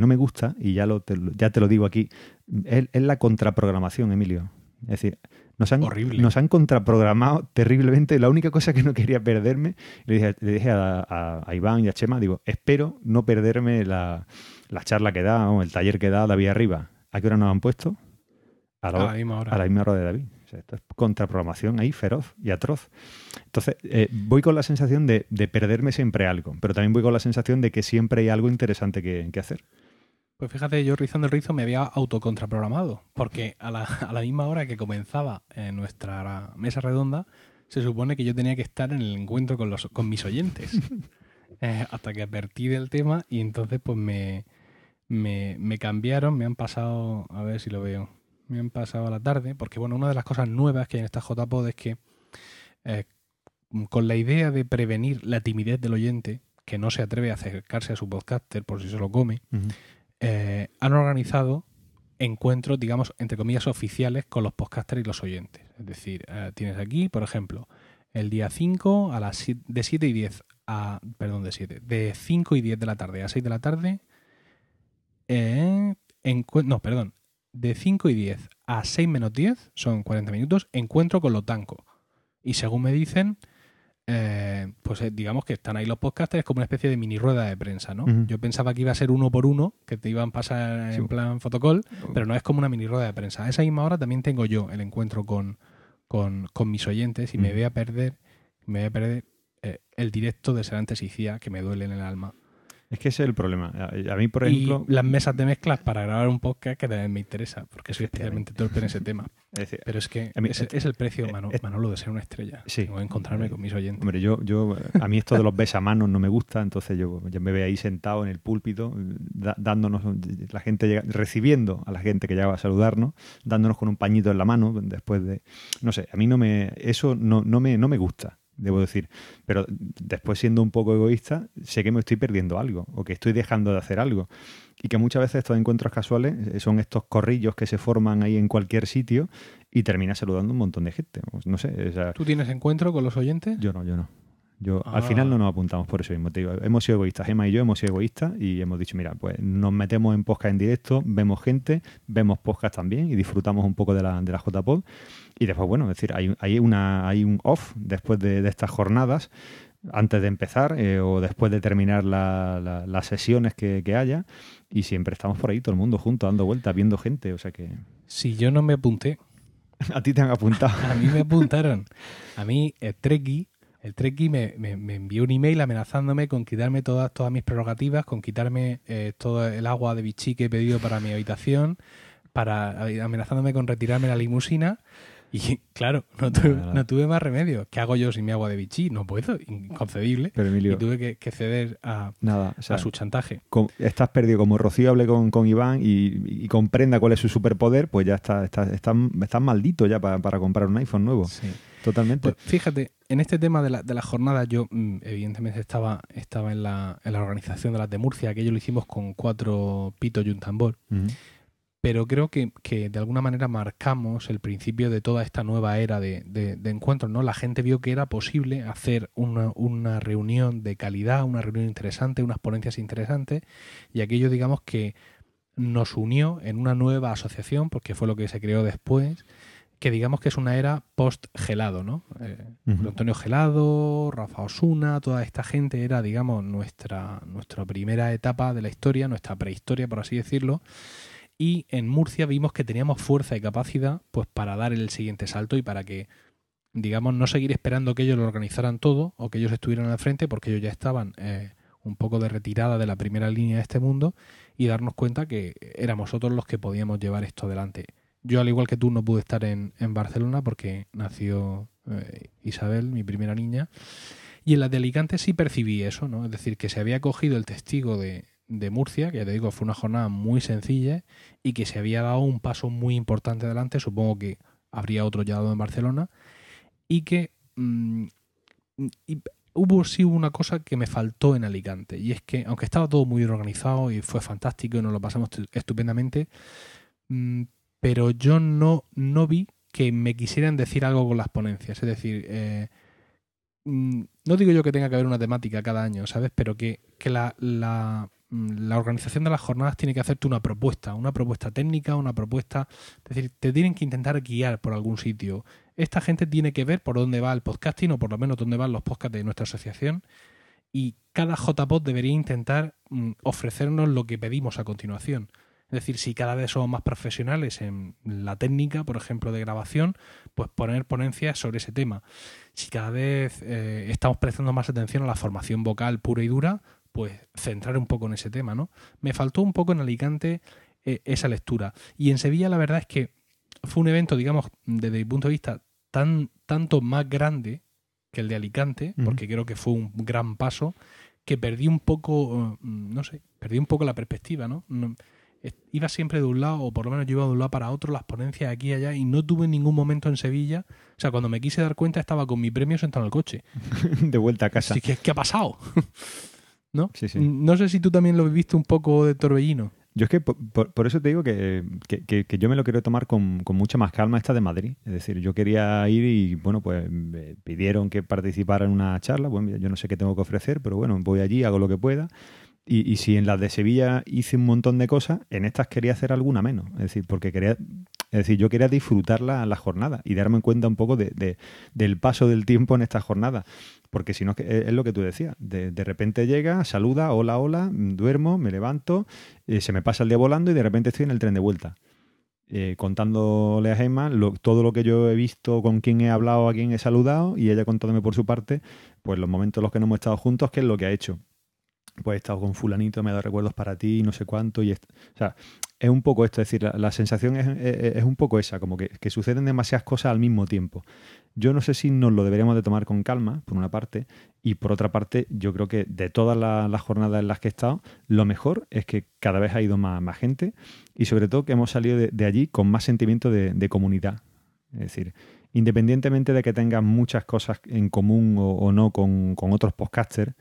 no me gusta, y ya, lo, te lo digo aquí, es, es la contraprogramación, Emilio. Es decir, nos han, nos han contraprogramado terriblemente. La única cosa que no quería perderme, le dije, a, Iván y a Chema, digo, espero no perderme la, charla que da o el taller que da David arriba. ¿A qué hora nos han puesto? A la, misma hora. A la misma hora de David. esto es contraprogramación ahí feroz y atroz. Entonces, eh, voy con la sensación de, perderme siempre algo, pero también voy con la sensación de que siempre hay algo interesante que hacer. Pues fíjate, yo rizando el rizo me había autocontraprogramado, porque a la, a la misma hora que comenzaba en nuestra mesa redonda, se supone que yo tenía que estar en el encuentro con, los, con mis oyentes. Eh, hasta que advertí del tema y entonces pues me, me, cambiaron, me han pasado, a ver si lo veo, me han pasado a la tarde, porque bueno, una de las cosas nuevas que hay en esta JPod es que eh, con la idea de prevenir la timidez del oyente, que no se atreve a acercarse a su podcaster por si se lo come, eh, han organizado encuentros, digamos, entre comillas, oficiales con los podcasters y los oyentes. Es decir, eh, tienes aquí, por ejemplo, el día 5 a las de 7 y 10 a, perdón, de 7, de 5 y 10 de la tarde a 6 de la tarde, eh, no, perdón, de 5 y 10 a 6 menos 10, son 40 minutos, encuentro con los tancos. Y según me dicen, eh, pues eh, digamos que están ahí los podcasters como una especie de mini rueda de prensa, ¿no? Yo pensaba que iba a ser uno por uno, que te iban a pasar en plan fotocall, pero no es como una mini rueda de prensa. A esa misma hora también tengo yo el encuentro con, con, mis oyentes y me voy a perder, me voy a perder eh, el directo de Serantes y Cía que me duele en el alma. Es que ese es el problema. A, mí, por ejemplo. Y las mesas de mezclas para grabar un podcast que también me interesa, porque soy especialmente torpe en ese tema. Pero es que es, el precio, Manolo, de ser una estrella. Sí. Tengo encontrarme con mis oyentes. Hombre, yo, yo, a mí esto de los besamanos no me gusta, entonces yo, me veo ahí sentado en el púlpito, dándonos, la gente recibiendo a la gente que llegaba a saludarnos, dándonos con un pañito en la mano después de. No sé, a mí no me. Eso no, no, me, no me gusta debo decir. Pero después siendo un poco egoísta, sé que me estoy perdiendo algo o que estoy dejando de hacer algo. Y que muchas veces estos encuentros casuales eh, son estos corrillos que se forman ahí en cualquier sitio y terminas saludando un montón de gente. No sé. ¿Tú tienes encuentro con los oyentes? Yo no, yo no. Yo, Al final no ah. nos apuntamos por eso mismo. Te digo, hemos sido egoístas. Emma y yo hemos sido egoístas y hemos dicho, mira, pues nos metemos en podcast en directo, vemos gente, vemos podcast también y disfrutamos un poco de la, de la JPod. Y después, bueno, es decir, hay, hay, una, hay un off después de, estas jornadas, antes de empezar eh, o después de terminar las sesiones que, haya. Y siempre estamos por ahí, todo el mundo junto, dando vueltas, viendo gente. O sea que. Si yo no me apunté. A ti te han apuntado. a mí me apuntaron. A mí, el Treki, el Treki me, me, envió un email amenazándome con quitarme todas, todas mis prerrogativas, con quitarme eh, todo el agua de bichí que he pedido para mi habitación, para amenazándome con retirarme la limusina y claro, no tuve, más remedio. ¿Qué hago yo sin mi agua de bichí? No puedo, inconcebible. y tuve que, ceder a, Nada, a su chantaje. estás perdido. Como Rocío hable con, con Iván y, comprenda cuál es su superpoder, pues ya está, está, estás maldito ya para, comprar un iPhone nuevo. Sí. Totalmente. Pues fíjate, en este tema de la, de la jornada, yo mm, evidentemente estaba, estaba en, la, en la organización de las de Murcia, aquello lo hicimos con cuatro pitos y un tambor. Pero creo que, de alguna manera marcamos el principio de toda esta nueva era de, de, encuentros, ¿no? La gente vio que era posible hacer una, una, reunión de calidad, una reunión interesante, unas ponencias interesantes, y aquello, digamos, que nos unió en una nueva asociación, porque fue lo que se creó después, que digamos que es una era post-gelado, ¿no? Eh, Antonio Gelado, Rafa Osuna, toda esta gente era, digamos, nuestra, nuestra primera etapa de la historia, nuestra prehistoria, por así decirlo, y en Murcia vimos que teníamos fuerza y capacidad pues para dar el siguiente salto y para que digamos no seguir esperando que ellos lo organizaran todo o que ellos estuvieran al frente porque ellos ya estaban eh, un poco de retirada de la primera línea de este mundo y darnos cuenta que éramos nosotros los que podíamos llevar esto adelante. Yo al igual que tú no pude estar en, Barcelona porque nació eh, Isabel, mi primera niña, y en la de Alicante sí percibí eso, ¿no? Es decir, que se había cogido el testigo de, de Murcia, que ya te digo, fue una jornada muy sencilla y que se había dado un paso muy importante adelante, supongo que habría otro ya dado en Barcelona, y que mm, hubo sí una cosa que me faltó en Alicante, y es que aunque estaba todo muy organizado y fue fantástico y nos lo pasamos estupendamente, mm, pero yo no, no vi que me quisieran decir algo con las ponencias, es decir, eh, mm, no digo yo que tenga que haber una temática cada año, ¿sabes? Pero que, que la, Mm, la organización de las jornadas tiene que hacerte una propuesta, una propuesta técnica, una propuesta, es decir, te tienen que intentar guiar por algún sitio. Esta gente tiene que ver por dónde va el podcasting o por lo menos dónde van los podcasts de nuestra asociación y cada JPod debería intentar mm, ofrecernos lo que pedimos a continuación. Es decir, si cada vez somos más profesionales en la técnica, por ejemplo, de grabación, pues poner ponencias sobre ese tema. Si cada vez eh, estamos prestando más atención a la formación vocal pura y dura, pues centrar un poco en ese tema, ¿no? Me faltó un poco en Alicante eh, esa lectura. Y en Sevilla la verdad es que fue un evento, digamos, desde mi punto de vista, tan, tanto más grande que el de Alicante, porque creo que fue un gran paso, que perdí un poco, mm, no sé, perdí un poco la perspectiva, ¿no? iba siempre de un lado, o por lo menos yo iba de un lado para otro, las ponencias aquí y allá, y no tuve ningún momento en Sevilla. O sea, cuando me quise dar cuenta estaba con mi premio sentado en el coche. de vuelta a casa. Así que, ¿qué ha pasado? ¿no? No sé si tú también lo viviste un poco de torbellino. Yo es que por, eso te digo que, yo me lo quiero tomar con, mucha más calma esta de Madrid. Es decir, yo quería ir y, bueno, pues me pidieron que participara en una charla. Bueno, yo no sé qué tengo que ofrecer, pero bueno, voy allí, hago lo que pueda. Y, y si en las de Sevilla hice un montón de cosas, en estas quería hacer alguna menos. Es decir, porque quería es decir, yo quería disfrutar la, la jornada y darme cuenta un poco de, del paso del tiempo en esta jornada. Porque si no, es lo que tú decías. De, repente llega, saluda, hola, hola, duermo, me levanto, eh, se me pasa el día volando y de repente estoy en el tren de vuelta. Eh, contándole a Gemma todo lo que yo he visto, con quién he hablado, a quién he saludado, y ella contándome por su parte, pues los momentos en los que no hemos estado juntos, qué es lo que ha hecho pues he estado con fulanito, me ha dado recuerdos para ti, no sé cuánto. Y o sea, es un poco esto, es decir, la, sensación es, un poco esa, como que, suceden demasiadas cosas al mismo tiempo. Yo no sé si nos lo deberíamos de tomar con calma, por una parte, y por otra parte, yo creo que de todas las, jornadas en las que he estado, lo mejor es que cada vez ha ido más, más gente y sobre todo que hemos salido de, allí con más sentimiento de, comunidad. Es decir, independientemente de que tengas muchas cosas en común o, no con, con otros podcasters,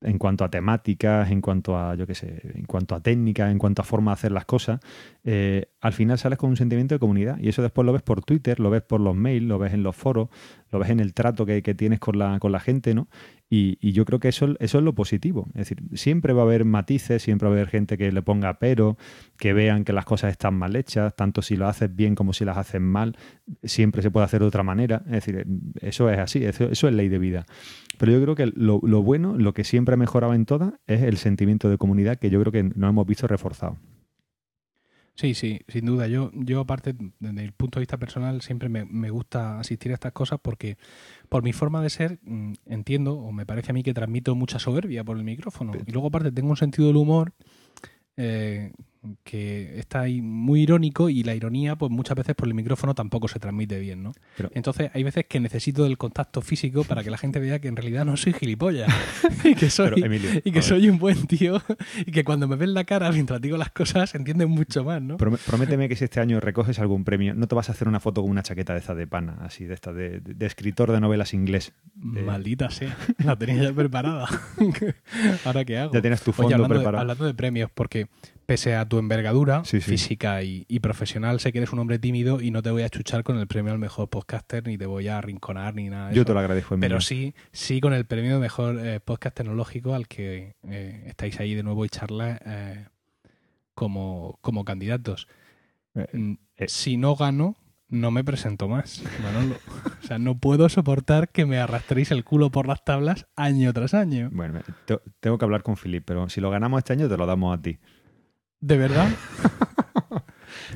en cuanto a temáticas, en cuanto a, yo qué sé, en cuanto a técnicas, en cuanto a forma de hacer las cosas, eh, al final sales con un sentimiento de comunidad. Y eso después lo ves por Twitter, lo ves por los mails, lo ves en los foros, lo ves en el trato que, que tienes con la, con la gente, ¿no? Y, yo creo que eso, eso es lo positivo. Es decir, siempre va a haber matices, siempre va a haber gente que le ponga pero, que vean que las cosas están mal hechas, tanto si lo haces bien como si las haces mal, siempre se puede hacer de otra manera. Es decir, eso es así, eso, es ley de vida. Pero yo creo que lo, lo bueno, lo que siempre ha mejorado en todas, es el sentimiento de comunidad que yo creo que no hemos visto reforzado. Sí, sí, sin duda. Yo, yo aparte, desde el punto de vista personal, siempre me, me, gusta asistir a estas cosas porque por mi forma de ser mm, entiendo, o me parece a mí que transmito mucha soberbia por el micrófono. Y luego aparte tengo un sentido del humor eh, que está ahí muy irónico y la ironía, pues muchas veces por el micrófono tampoco se transmite bien, ¿no? Entonces hay veces que necesito del contacto físico para que la gente vea que en realidad no soy gilipollas y que soy, y que soy un buen tío y que cuando me ven la cara mientras digo las cosas entienden mucho más, ¿no? Prométeme que si este año recoges algún premio, no te vas a hacer una foto con una chaqueta de esta de pana, así de esta, de, escritor de novelas inglés. Maldita sea, la tenía ya preparada. ¿Ahora qué hago? Ya tienes tu fondo hablando preparado. De, hablando de premios, porque pese a tu envergadura Sí, sí. física y, y profesional, sé que eres un hombre tímido y no te voy a chuchar con el premio al mejor podcaster, ni te voy a arrinconar, ni nada de Yo eso. te lo agradezco, Emilio. Pero sí, sí con el premio de mejor eh, podcast tecnológico al que eh, estáis ahí de nuevo y charla eh, como, como candidatos. Eh, Mm. Si no gano, no me presento más, Manolo. O sea, no puedo soportar que me arrastréis el culo por las tablas año tras año. Bueno, te- tengo que hablar con Philip, pero si lo ganamos este año te lo damos a ti. ¿De verdad?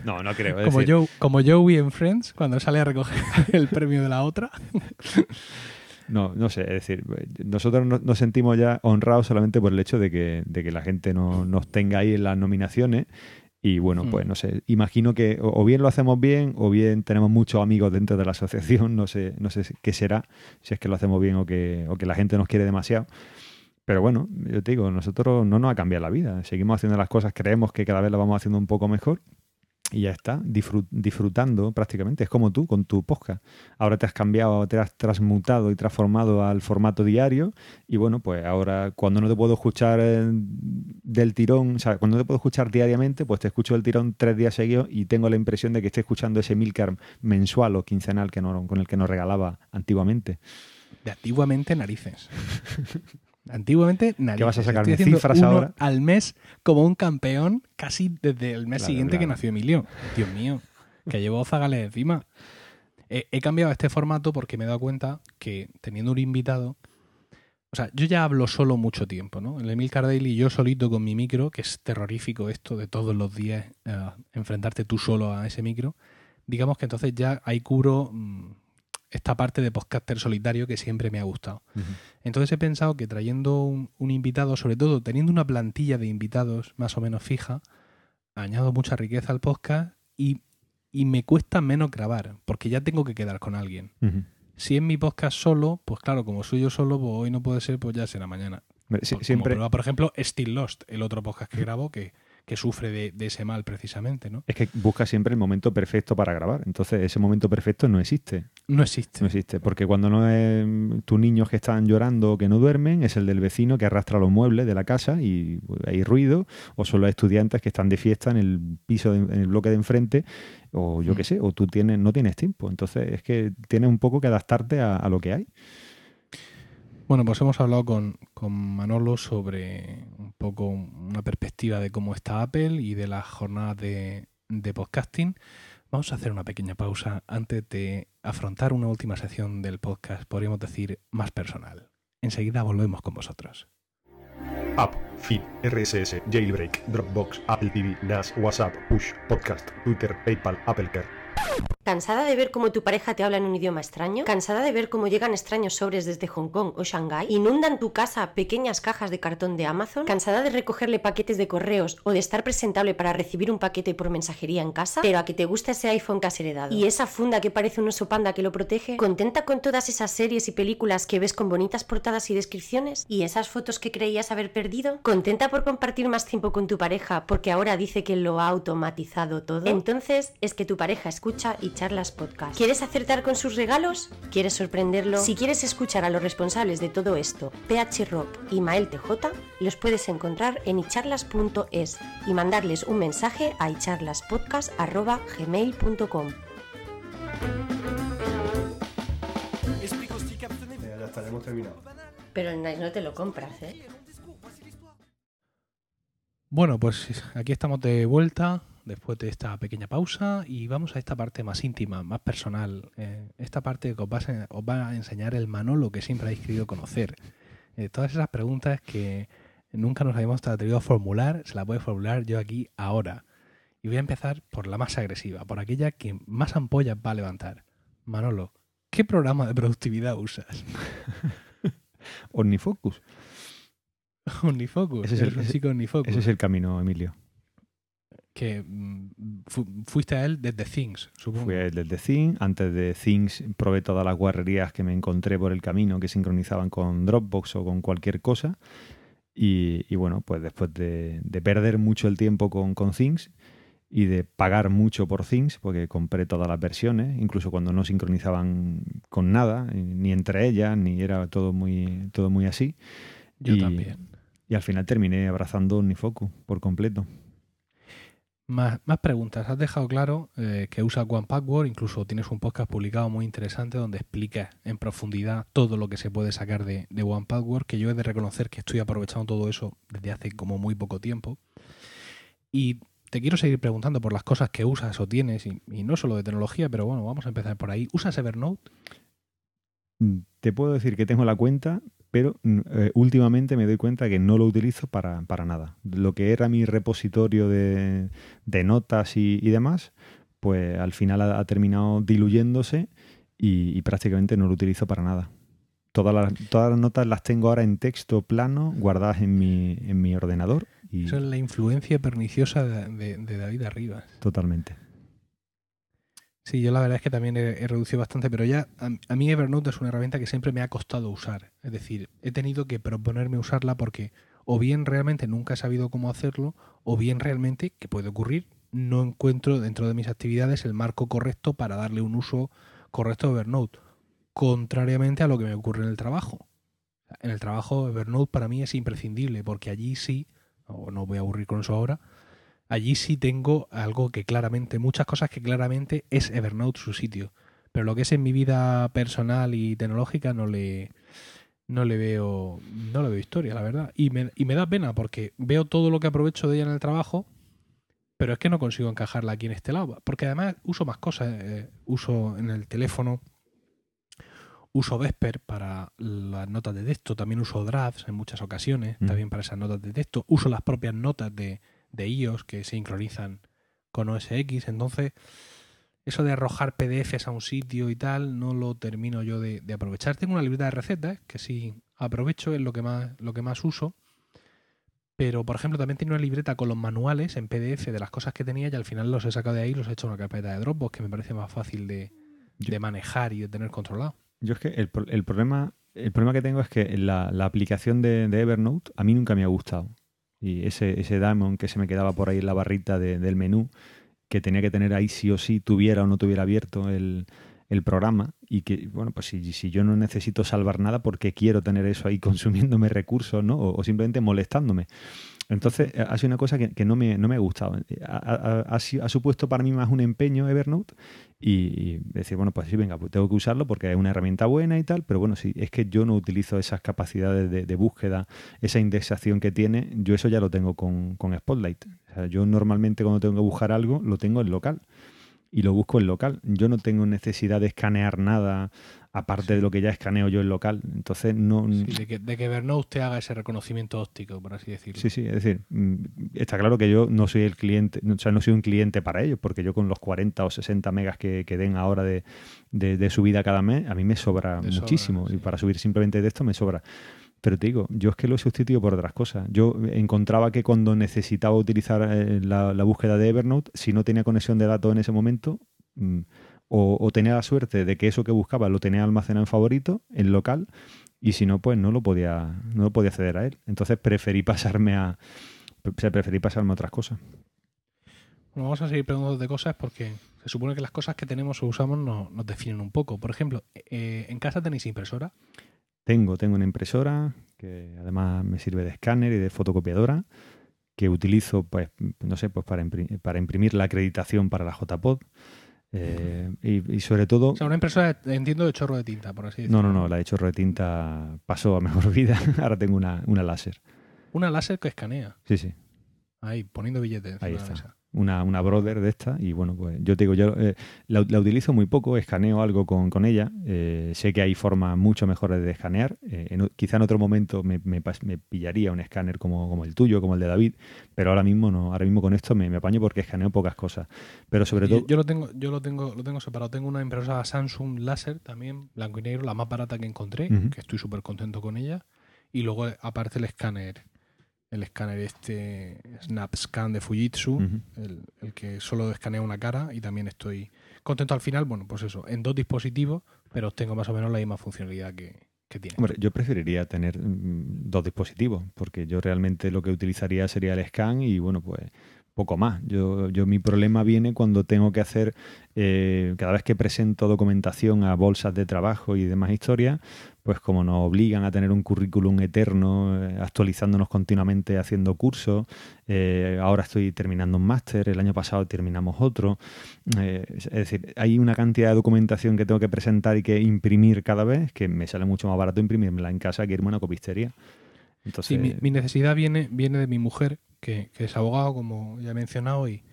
No, no creo. Como, decir, Joe, como Joey en Friends, cuando sale a recoger el premio de la otra. No, no sé, es decir, nosotros no- nos sentimos ya honrados solamente por el hecho de que, de que la gente no- nos tenga ahí en las nominaciones. Y bueno, Mm. pues no sé, imagino que o bien lo hacemos bien o bien tenemos muchos amigos dentro de la asociación, no sé, no sé qué será, si es que lo hacemos bien o que, o que la gente nos quiere demasiado. Pero bueno, yo te digo, nosotros no nos ha cambiado la vida, seguimos haciendo las cosas, creemos que cada vez las vamos haciendo un poco mejor y ya está, disfrut- disfrutando prácticamente. Es como tú con tu podcast. Ahora te has cambiado, te has transmutado y transformado al formato diario. Y bueno, pues ahora cuando no te puedo escuchar eh, del tirón, o sea, cuando no te puedo escuchar diariamente, pues te escucho del tirón tres días seguidos y tengo la impresión de que estoy escuchando ese Milcar mensual o quincenal que no- con el que nos regalaba antiguamente. De antiguamente narices. Antiguamente narices. ¿Qué vas a sacarme? Estoy ¿Cifras uno ahora? Al mes como un campeón casi desde el mes Claro, siguiente que nació Emilio. Dios mío, que llevo zagales encima. He, he cambiado este formato porque me he dado cuenta que teniendo un invitado... O sea, yo ya hablo solo mucho tiempo, ¿no? El Emil Daily yo solito con mi micro, que es terrorífico esto de todos los días eh, enfrentarte tú solo a ese micro. Digamos que entonces ya ahí cubro mm, esta parte de podcaster solitario que siempre me ha gustado. Entonces he pensado que trayendo un, un invitado, sobre todo teniendo una plantilla de invitados más o menos fija, añado mucha riqueza al podcast y, y me cuesta menos grabar, porque ya tengo que quedar con alguien. Si es mi podcast solo, pues claro, como soy yo solo, pues hoy no puede ser, pues ya será mañana. Hombre, si- Por- siempre, prueba, por ejemplo, Still Lost, el otro podcast que grabo que, que sufre de, de ese mal precisamente, ¿no? es que busca siempre el momento perfecto para grabar. Entonces, ese momento perfecto no existe. No existe. No existe, porque cuando no es tus niños que están llorando o que no duermen, es el del vecino que arrastra los muebles de la casa y pues, hay ruido, o son los estudiantes que están de fiesta en el piso, de- en el bloque de enfrente, o yo Mm. qué sé, o tú tienes, no tienes tiempo. Entonces es que tienes un poco que adaptarte a, a lo que hay. Bueno, pues hemos hablado con, con Manolo sobre un poco una perspectiva de cómo está Apple y de las jornadas de, de podcasting. Vamos a hacer una pequeña pausa antes de afrontar una última sección del podcast, podríamos decir, más personal. Enseguida volvemos con vosotros. App, Feed, RSS, Jailbreak, Dropbox, Apple TV, NAS, WhatsApp, Push, Podcast, Twitter, PayPal, Apple Care. ¿Cansada de ver cómo tu pareja te habla en un idioma extraño? ¿Cansada de ver cómo llegan extraños sobres desde Hong Kong o Shanghái? ¿Inundan tu casa pequeñas cajas de cartón de Amazon? ¿Cansada de recogerle paquetes de correos o de estar presentable para recibir un paquete por mensajería en casa? Pero a que te gusta ese iPhone que has heredado. ¿Y esa funda que parece un oso panda que lo protege? ¿Contenta con todas esas series y películas que ves con bonitas portadas y descripciones? ¿Y esas fotos que creías haber perdido? ¿Contenta por compartir más tiempo con tu pareja porque ahora dice que lo ha automatizado todo? Entonces es que tu pareja escucha y charlas podcast. ¿Quieres acertar con sus regalos? ¿Quieres sorprenderlo? Si quieres escuchar a los responsables de todo esto, PH Rock y Mael TJ, los puedes encontrar en icharlas.es y mandarles un mensaje a icharlaspodcast.gmail.com. ya está, hemos terminado. Pero no te lo compras, ¿eh? Bueno, pues aquí estamos de vuelta después de esta pequeña pausa y vamos a esta parte más íntima, más personal. eh, esta parte que os va, a, os va a enseñar el Manolo que siempre habéis querido conocer. Eh, todas esas preguntas que nunca nos habíamos atrevido a formular, se las voy a formular yo aquí ahora. Y voy a empezar por la más agresiva, por aquella que más ampollas va a levantar. Manolo, ¿qué programa de productividad usas? Omnifocus. Omnifocus. Ese es eres el- un ese- chico Omnifocus. Ese es el camino, Emilio. Que mm, fu- fuiste a él desde Things, supongo. Fui desde Things. Antes de Things probé todas las guarrerías que me encontré por el camino que sincronizaban con Dropbox o con cualquier cosa. Y, y bueno, pues después de, de perder mucho el tiempo con, con Things y de pagar mucho por Things, porque compré todas las versiones, incluso cuando no sincronizaban con nada, y- ni entre ellas, ni era todo muy, todo muy así. Yo y, también. Y al final terminé abrazando Omnifocus por completo. Más, más preguntas. Has dejado claro eh, que usas One Password, incluso tienes un podcast publicado muy interesante donde explicas en profundidad todo lo que se puede sacar de, de One Password, que yo he de reconocer que estoy aprovechando todo eso desde hace como muy poco tiempo. Y te quiero seguir preguntando por las cosas que usas o tienes, y, y no solo de tecnología, pero bueno, vamos a empezar por ahí. ¿Usas Evernote? Te puedo decir que tengo la cuenta, pero mm, eh, últimamente me doy cuenta que no lo utilizo para, para nada. Lo que era mi repositorio de, de notas y, y demás, pues al final ha, ha terminado diluyéndose y, y prácticamente no lo utilizo para nada. Todas las, todas las notas las tengo ahora en texto plano, guardadas en mi, en mi ordenador y Eso es la influencia perniciosa de, de- de David Arribas. totalmente. Sí, yo la verdad es que también he, he reducido bastante, pero ya a, a mí Evernote es una herramienta que siempre me ha costado usar. Es decir, he tenido que proponerme usarla porque o bien realmente nunca he sabido cómo hacerlo, o bien realmente, que puede ocurrir, no encuentro dentro de mis actividades el marco correcto para darle un uso correcto a Evernote. Contrariamente a lo que me ocurre en el trabajo. En el trabajo Evernote para mí es imprescindible porque allí sí, o no voy a aburrir con eso ahora, allí sí tengo algo que claramente, muchas cosas que claramente es Evernote su sitio. Pero lo que es en mi vida personal y tecnológica no le, no le veo no le veo historia, la verdad. Y me, y me da pena porque veo todo lo que aprovecho de ella en el trabajo, pero es que no consigo encajarla aquí en este lado. Porque además uso más cosas. eh, uso en el teléfono, uso Vesper para las notas de texto, también uso Drafts en muchas ocasiones, Mm. también para esas notas de texto. Uso las propias notas de, de iOS que sincronizan con OS X. Entonces, eso de arrojar PDFs a un sitio y tal, no lo termino yo de, de aprovechar. Tengo una libreta de recetas que sí aprovecho, es lo que más, lo que más uso. Pero, por ejemplo, también tengo una libreta con los manuales en PDF de las cosas que tenía y al final los he sacado de ahí y los he hecho en una carpeta de Dropbox que me parece más fácil de, de manejar y de tener controlado. Yo es que el, el problema, el problema que tengo es que la, la aplicación de, de Evernote a mí nunca me ha gustado. Y ese, ese diamond que se me quedaba por ahí en la barrita de- del menú, que tenía que tener ahí sí o sí, tuviera o no tuviera abierto el, el programa. Y que, bueno, pues si, si yo no necesito salvar nada, porque quiero tener eso ahí consumiéndome recursos, ¿no? O, simplemente molestándome. Entonces, eh, ha sido una cosa que, que no, me, no me ha gustado. Ha, ha- ha ha supuesto para mí más un empeño Evernote y, decir, bueno, pues sí, venga, pues tengo que usarlo porque es una herramienta buena y tal, pero bueno, sí, es que yo no utilizo esas capacidades de, de búsqueda, esa indexación que tiene, yo eso ya lo tengo con, con Spotlight. O sea, yo normalmente cuando tengo que buscar algo, lo tengo en local y lo busco en local. Yo no tengo necesidad de escanear nada aparte de lo que ya escaneo yo en local. Entonces, no... Sí, de, que, de que Evernote te haga ese reconocimiento óptico, por así decirlo. Sí, sí, es decir, mm, está claro que yo no soy el cliente, o sea, no soy un cliente para ellos, porque yo con los 40 o 60 megas que, que den ahora de, de, de subida cada mes, a mí me sobra muchísimo. sí. Y para subir simplemente de esto me sobra. Pero te digo, yo es que lo he sustituido por otras cosas. Yo encontraba que cuando necesitaba utilizar eh, la, la búsqueda de Evernote, si no tenía conexión de datos en ese momento, mm, o, o tenía la suerte de que eso que buscaba lo tenía almacenado en favorito, en local, y si no, pues no lo podía, no lo podía acceder a él. Entonces preferí pasarme a pre- preferí pasarme a otras cosas. Bueno, vamos a seguir preguntando de cosas porque se supone que las cosas que tenemos o usamos no- nos definen un poco. Por ejemplo, eh, ¿en casa tenéis impresora? Tengo, tengo una impresora que además me sirve de escáner y de fotocopiadora que utilizo, pues, no sé, pues para, impri- para imprimir la acreditación para la JPod. Eh, y, y sobre todo, O sea, una impresora, entiendo, de chorro de tinta, por así decirlo. no, no, no, la de chorro de tinta pasó a mejor vida. Ahora tengo una, una láser. Una láser que escanea. Sí, sí. Ahí, poniendo billetes. encima Ahí está. Una, una brother de esta y bueno, pues yo te digo, yo eh, la, la utilizo muy poco, escaneo algo con, con ella, eh, sé que hay formas mucho mejores de escanear, eh, en quizá en otro momento me, me pillaría un escáner como, como el tuyo, como el de David, pero ahora mismo no, ahora mismo con esto me, me apaño porque escaneo pocas cosas, pero sobre Yo, todo... yo lo tengo, yo lo tengo, lo tengo separado. Tengo una impresora Samsung láser también, blanco y negro, la más barata que encontré, que estoy súper contento con ella. Y luego aparte el escáner, el escáner este SnapScan de Fujitsu, el, el que solo escanea una cara y también estoy contento al final, bueno, pues eso, en dos dispositivos, pero tengo más o menos la misma funcionalidad que, que tiene. Hombre, yo preferiría tener mm, dos dispositivos, porque yo realmente lo que utilizaría sería el scan y bueno, pues poco más. Yo, yo mi problema viene cuando tengo que hacer, eh, cada vez que presento documentación a bolsas de trabajo y demás historias, pues como nos obligan a tener un currículum eterno, eh, actualizándonos continuamente haciendo cursos, eh, ahora estoy terminando un máster, el año pasado terminamos otro, eh, es decir, hay una cantidad de documentación que tengo que presentar y que imprimir cada vez que me sale mucho más barato imprimírmela en casa que irme a una copistería. Entonces, Sí, mi, mi necesidad viene, viene de mi mujer, que, que es abogado, como ya he mencionado, y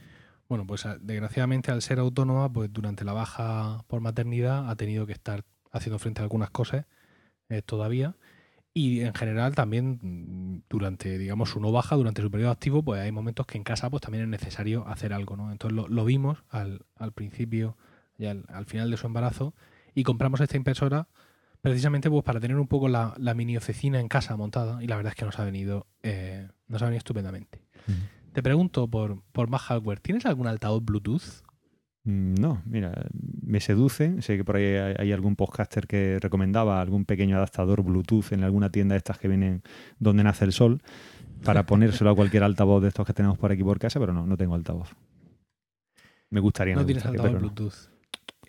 bueno, pues desgraciadamente al ser autónoma, pues durante la baja por maternidad ha tenido que estar haciendo frente a algunas cosas eh, todavía. Y en general también mm, durante, digamos, su no baja, durante su periodo activo, pues hay momentos que en casa pues también es necesario hacer algo, ¿no? Entonces lo, lo vimos al, al principio y al, al final de su embarazo y compramos esta impresora precisamente pues para tener un poco la, la mini oficina en casa montada y la verdad es que nos ha venido, eh, nos ha venido estupendamente. Te pregunto por, por más hardware, ¿tienes algún altavoz Bluetooth? Mm, No, mira, me seduce. Sé que por ahí hay, algún podcaster que recomendaba algún pequeño adaptador Bluetooth en alguna tienda de estas que vienen donde nace el sol para ponérselo a cualquier altavoz de estos que tenemos por aquí por casa, pero no, no tengo altavoz. Me gustaría. No me tienes altavoz no.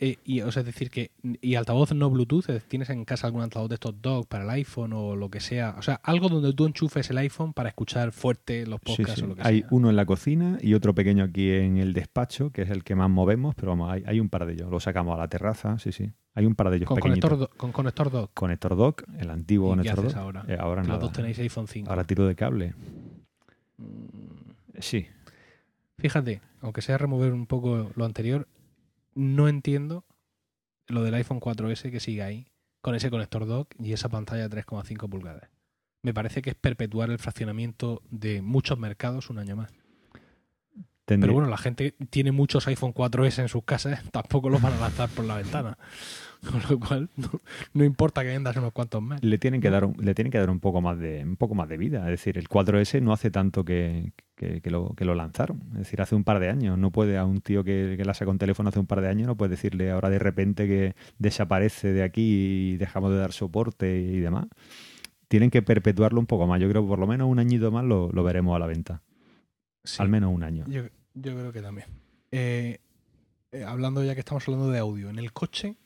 Eh, y, o sea, es decir, que. ¿Y altavoz no Bluetooth? ¿Tienes en casa algún altavoz de estos dock para el iPhone o lo que sea? O sea, algo donde tú enchufes el iPhone para escuchar fuerte los podcasts sí. o lo que Hay sea. uno en la cocina y otro pequeño aquí en el despacho, que es el que más movemos, pero vamos, hay, hay un par de ellos. Lo sacamos a la terraza, sí, sí. Hay un par de ellos Con pequeñitos. conector, con conector dock. Conector dock, el antiguo ¿Y qué conector haces dock. ahora? Eh, ahora Los nada. dos tenéis iPhone 5. Ahora tiro de cable. Mm, Sí. Fíjate, aunque sea remover un poco lo anterior, no entiendo lo del iPhone 4S que sigue ahí, con ese conector dock y esa pantalla de 3,5 pulgadas. Me parece que es perpetuar el fraccionamiento de muchos mercados un año más. Pero bueno, la gente tiene muchos iPhone 4S en sus casas, tampoco los van a lanzar por la ventana. Con lo cual, no, no importa que vendas unos cuantos más. le tienen que dar un, le tienen que dar un poco más de un poco más de vida. Es decir, el 4S no hace tanto que, que- que lo, que lo lanzaron. Es decir, hace un par de años. No puede a un tío que, que la saca un teléfono hace un par de años, no puede decirle ahora de repente que desaparece de aquí y dejamos de dar soporte y demás. Tienen que perpetuarlo un poco más. Yo creo que por lo menos un añito más lo, lo veremos a la venta. Sí. Al menos un año. Yo, yo creo que también. Eh, eh, hablando ya que estamos hablando de audio, en el coche,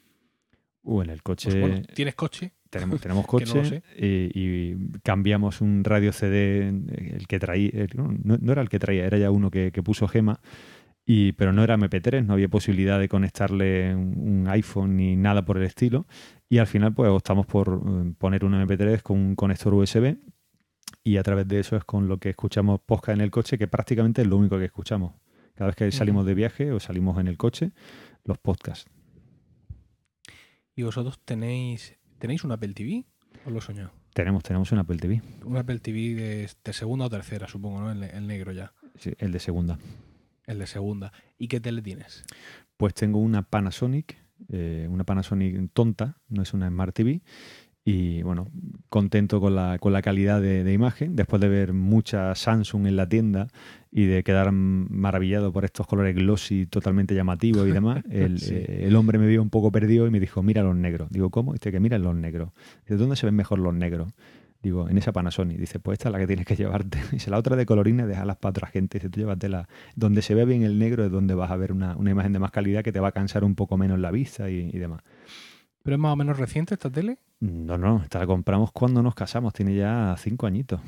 Uh, en el coche pues bueno, tienes coche, tenemos, tenemos no coche y, y cambiamos un radio CD, el que traía, el- no, no era el que traía, era ya uno que, que puso Gema, y, pero no era MP3, no había posibilidad de conectarle un, un iPhone ni nada por el estilo, y al final pues optamos por eh, poner un MP3 con un conector USB, y a través de eso es con lo que escuchamos podcast en el coche, que prácticamente es lo único que escuchamos. Cada vez que salimos de viaje o salimos en el coche, los podcasts. y vosotros tenéis tenéis un Apple TV, os lo he soñado. Tenemos, tenemos un Apple TV, Un Apple TV de, de segunda o tercera, supongo, ¿no? El, el negro ya, sí, el de segunda. el de segunda. ¿Y qué tele tienes? Pues tengo una Panasonic, eh, una Panasonic tonta, no es una Smart TV. Y bueno, contento con la, con la calidad de, de imagen, después de ver mucha Samsung en la tienda y de quedar maravillado por estos colores glossy totalmente llamativos y demás. El, Sí. eh, el hombre me vio un poco perdido y me dijo, mira los negros. Digo, ¿cómo? Dice que mira los negros. Dice, ¿dónde se ven mejor los negros? Digo, en esa Panasonic. Dice, pues esta es la que tienes que llevarte. Dice, la otra de colorines, déjalas para otra gente. Dice, tú llévatela. Donde se ve bien el negro es donde vas a ver una, una imagen de más calidad que te va a cansar un poco menos la vista y, y demás. ¿Pero es más o menos reciente esta tele? No, no, esta la compramos cuando nos casamos. Tiene ya cinco añitos.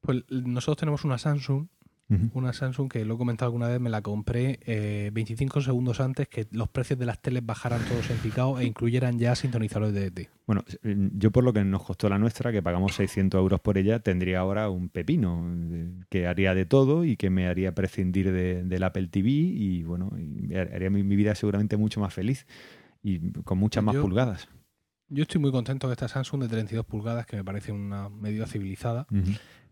Pues nosotros tenemos una Samsung, Una Samsung que lo he comentado alguna vez, me la compré eh, 25 segundos antes que los precios de las teles bajaran todos en picado e incluyeran ya sintonizadores de DT. Bueno, eh, yo por lo que nos costó la nuestra, que pagamos 600 euros por ella, tendría ahora un pepino eh, que haría de todo y que me haría prescindir de- del Apple TV y bueno, y haría mi, mi vida seguramente mucho más feliz y con muchas más Yo- pulgadas. Yo estoy muy contento de esta Samsung de 32 pulgadas, que me parece una medida civilizada.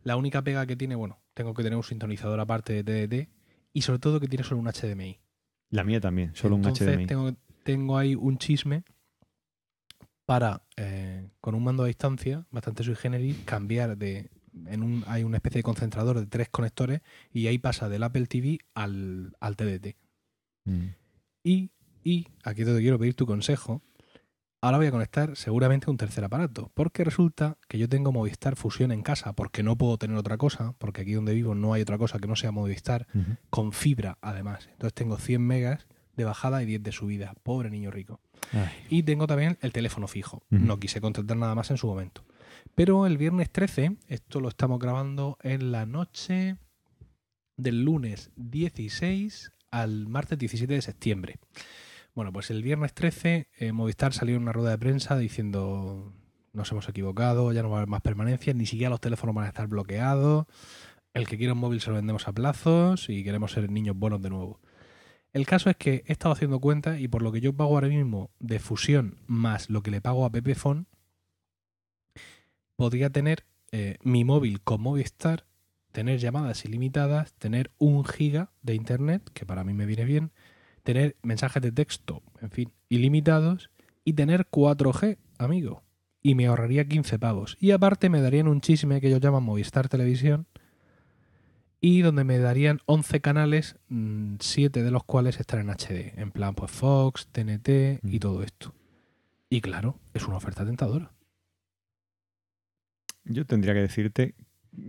La única pega que tiene, bueno, tengo que tener un sintonizador aparte de DT y sobre todo que tiene solo un HDMI. La mía también, solo Entonces, un HDMI. Tengo, tengo ahí un chisme para, eh, con un mando a distancia, bastante sui generis, cambiar de... En un, hay una especie de concentrador de tres conectores y ahí pasa del Apple TV al, al TDT. Mm. Y, y aquí te quiero pedir tu consejo. Ahora voy a conectar seguramente un tercer aparato, porque resulta que yo tengo Movistar Fusión en casa, porque no puedo tener otra cosa, porque aquí donde vivo no hay otra cosa que no sea Movistar, con fibra además. Entonces tengo 100 megas de bajada y 10 de subida. Pobre niño rico. Ay. Y tengo también el teléfono fijo. No quise contratar nada más en su momento. Pero el viernes 13, esto lo estamos grabando en la noche del lunes 16 al martes 17 de septiembre. Bueno, pues el viernes 13 eh, Movistar salió en una rueda de prensa diciendo nos hemos equivocado, ya no va a haber más permanencias, ni siquiera los teléfonos van a estar bloqueados, el que quiera un móvil se lo vendemos a plazos y queremos ser niños buenos de nuevo. El caso es que he estado haciendo cuenta y por lo que yo pago ahora mismo de fusión más lo que le pago a Pepefone, podría tener eh, mi móvil con Movistar, tener llamadas ilimitadas, tener un giga de internet, que para mí me viene bien, tener mensajes de texto, en fin, ilimitados, y tener 4G, amigo. Y me ahorraría 15 pavos. Y aparte me darían un chisme que ellos llaman Movistar Televisión, y donde me darían 11 canales, 7 de los cuales están en HD, en plan pues Fox, TNT y Mm. todo esto. Y claro, es una oferta tentadora. Yo tendría que decirte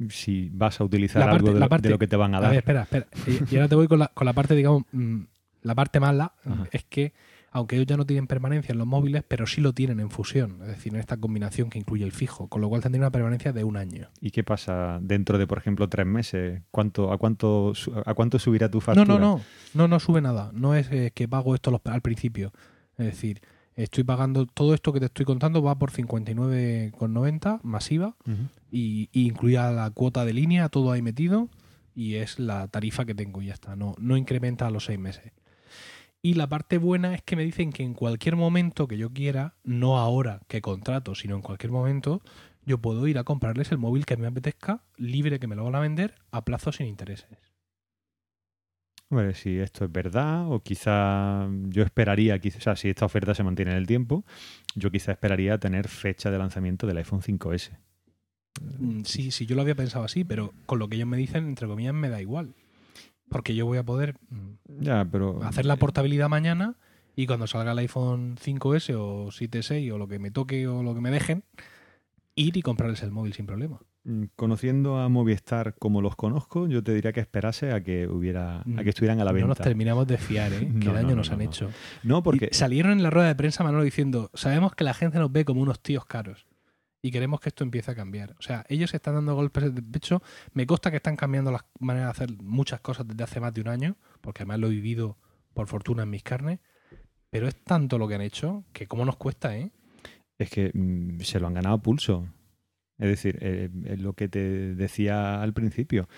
si vas a utilizar parte- algo de, lo- parte- de lo que te van a A dar. ver, espera, espera. Y, ahora te voy con la, con la parte, digamos, mm, la parte mala, Ajá. es que aunque ellos ya no tienen permanencia en los móviles, pero sí lo tienen en fusión, es decir, en esta combinación que incluye el fijo, con lo cual tendría una permanencia de un año. ¿Y qué pasa dentro de, por ejemplo, tres meses? ¿Cuánto, a, cuánto, ¿A cuánto subirá tu No, factura? no, no, no, no sube nada. No es eh, que pago esto los- al principio. Es decir, estoy pagando todo esto que te estoy contando va por 59,90 masiva Ujú. y, y incluía la cuota de línea, todo ahí metido, y es la tarifa que tengo y ya está. No, no incrementa a los seis meses. Y la parte buena es que me dicen que en cualquier momento que yo quiera, no ahora que contrato, sino en cualquier momento, yo puedo ir a comprarles el móvil que me apetezca, libre que me lo van a vender, a plazos sin intereses. Hombre, si esto es verdad, o quizá yo esperaría, quizá, o sea, si esta oferta se mantiene en el tiempo, yo quizá esperaría tener fecha de lanzamiento del iPhone 5S. Mm, Sí, sí, yo lo había pensado así, pero con lo que ellos me dicen, entre comillas, me da igual. Porque yo voy a poder mm, Ya, pero. hacer la portabilidad mañana y cuando salga el iPhone 5S o 7S o lo que me toque o lo que me dejen, ir y comprarles el móvil sin problema. Mm, Conociendo a Movistar como los conozco, yo te diría que esperase a que hubiera, a que estuvieran a la Mm, No nos venta. terminamos de fiar, ¿eh? Qué daño no, nos no, han hecho. No, porque Y salieron en la rueda de prensa Manolo diciendo, sabemos que la gente nos ve como unos tíos caros y queremos que esto empiece a cambiar. O sea, ellos están dando golpes de pecho. Me consta que están cambiando las maneras de hacer muchas cosas desde hace más de un año, porque además lo he vivido por fortuna en mis carnes. Pero es tanto lo que han hecho que cómo nos cuesta, ¿eh? es que mm, se lo han ganado a pulso. Es decir, eh, es lo que te decía al principio.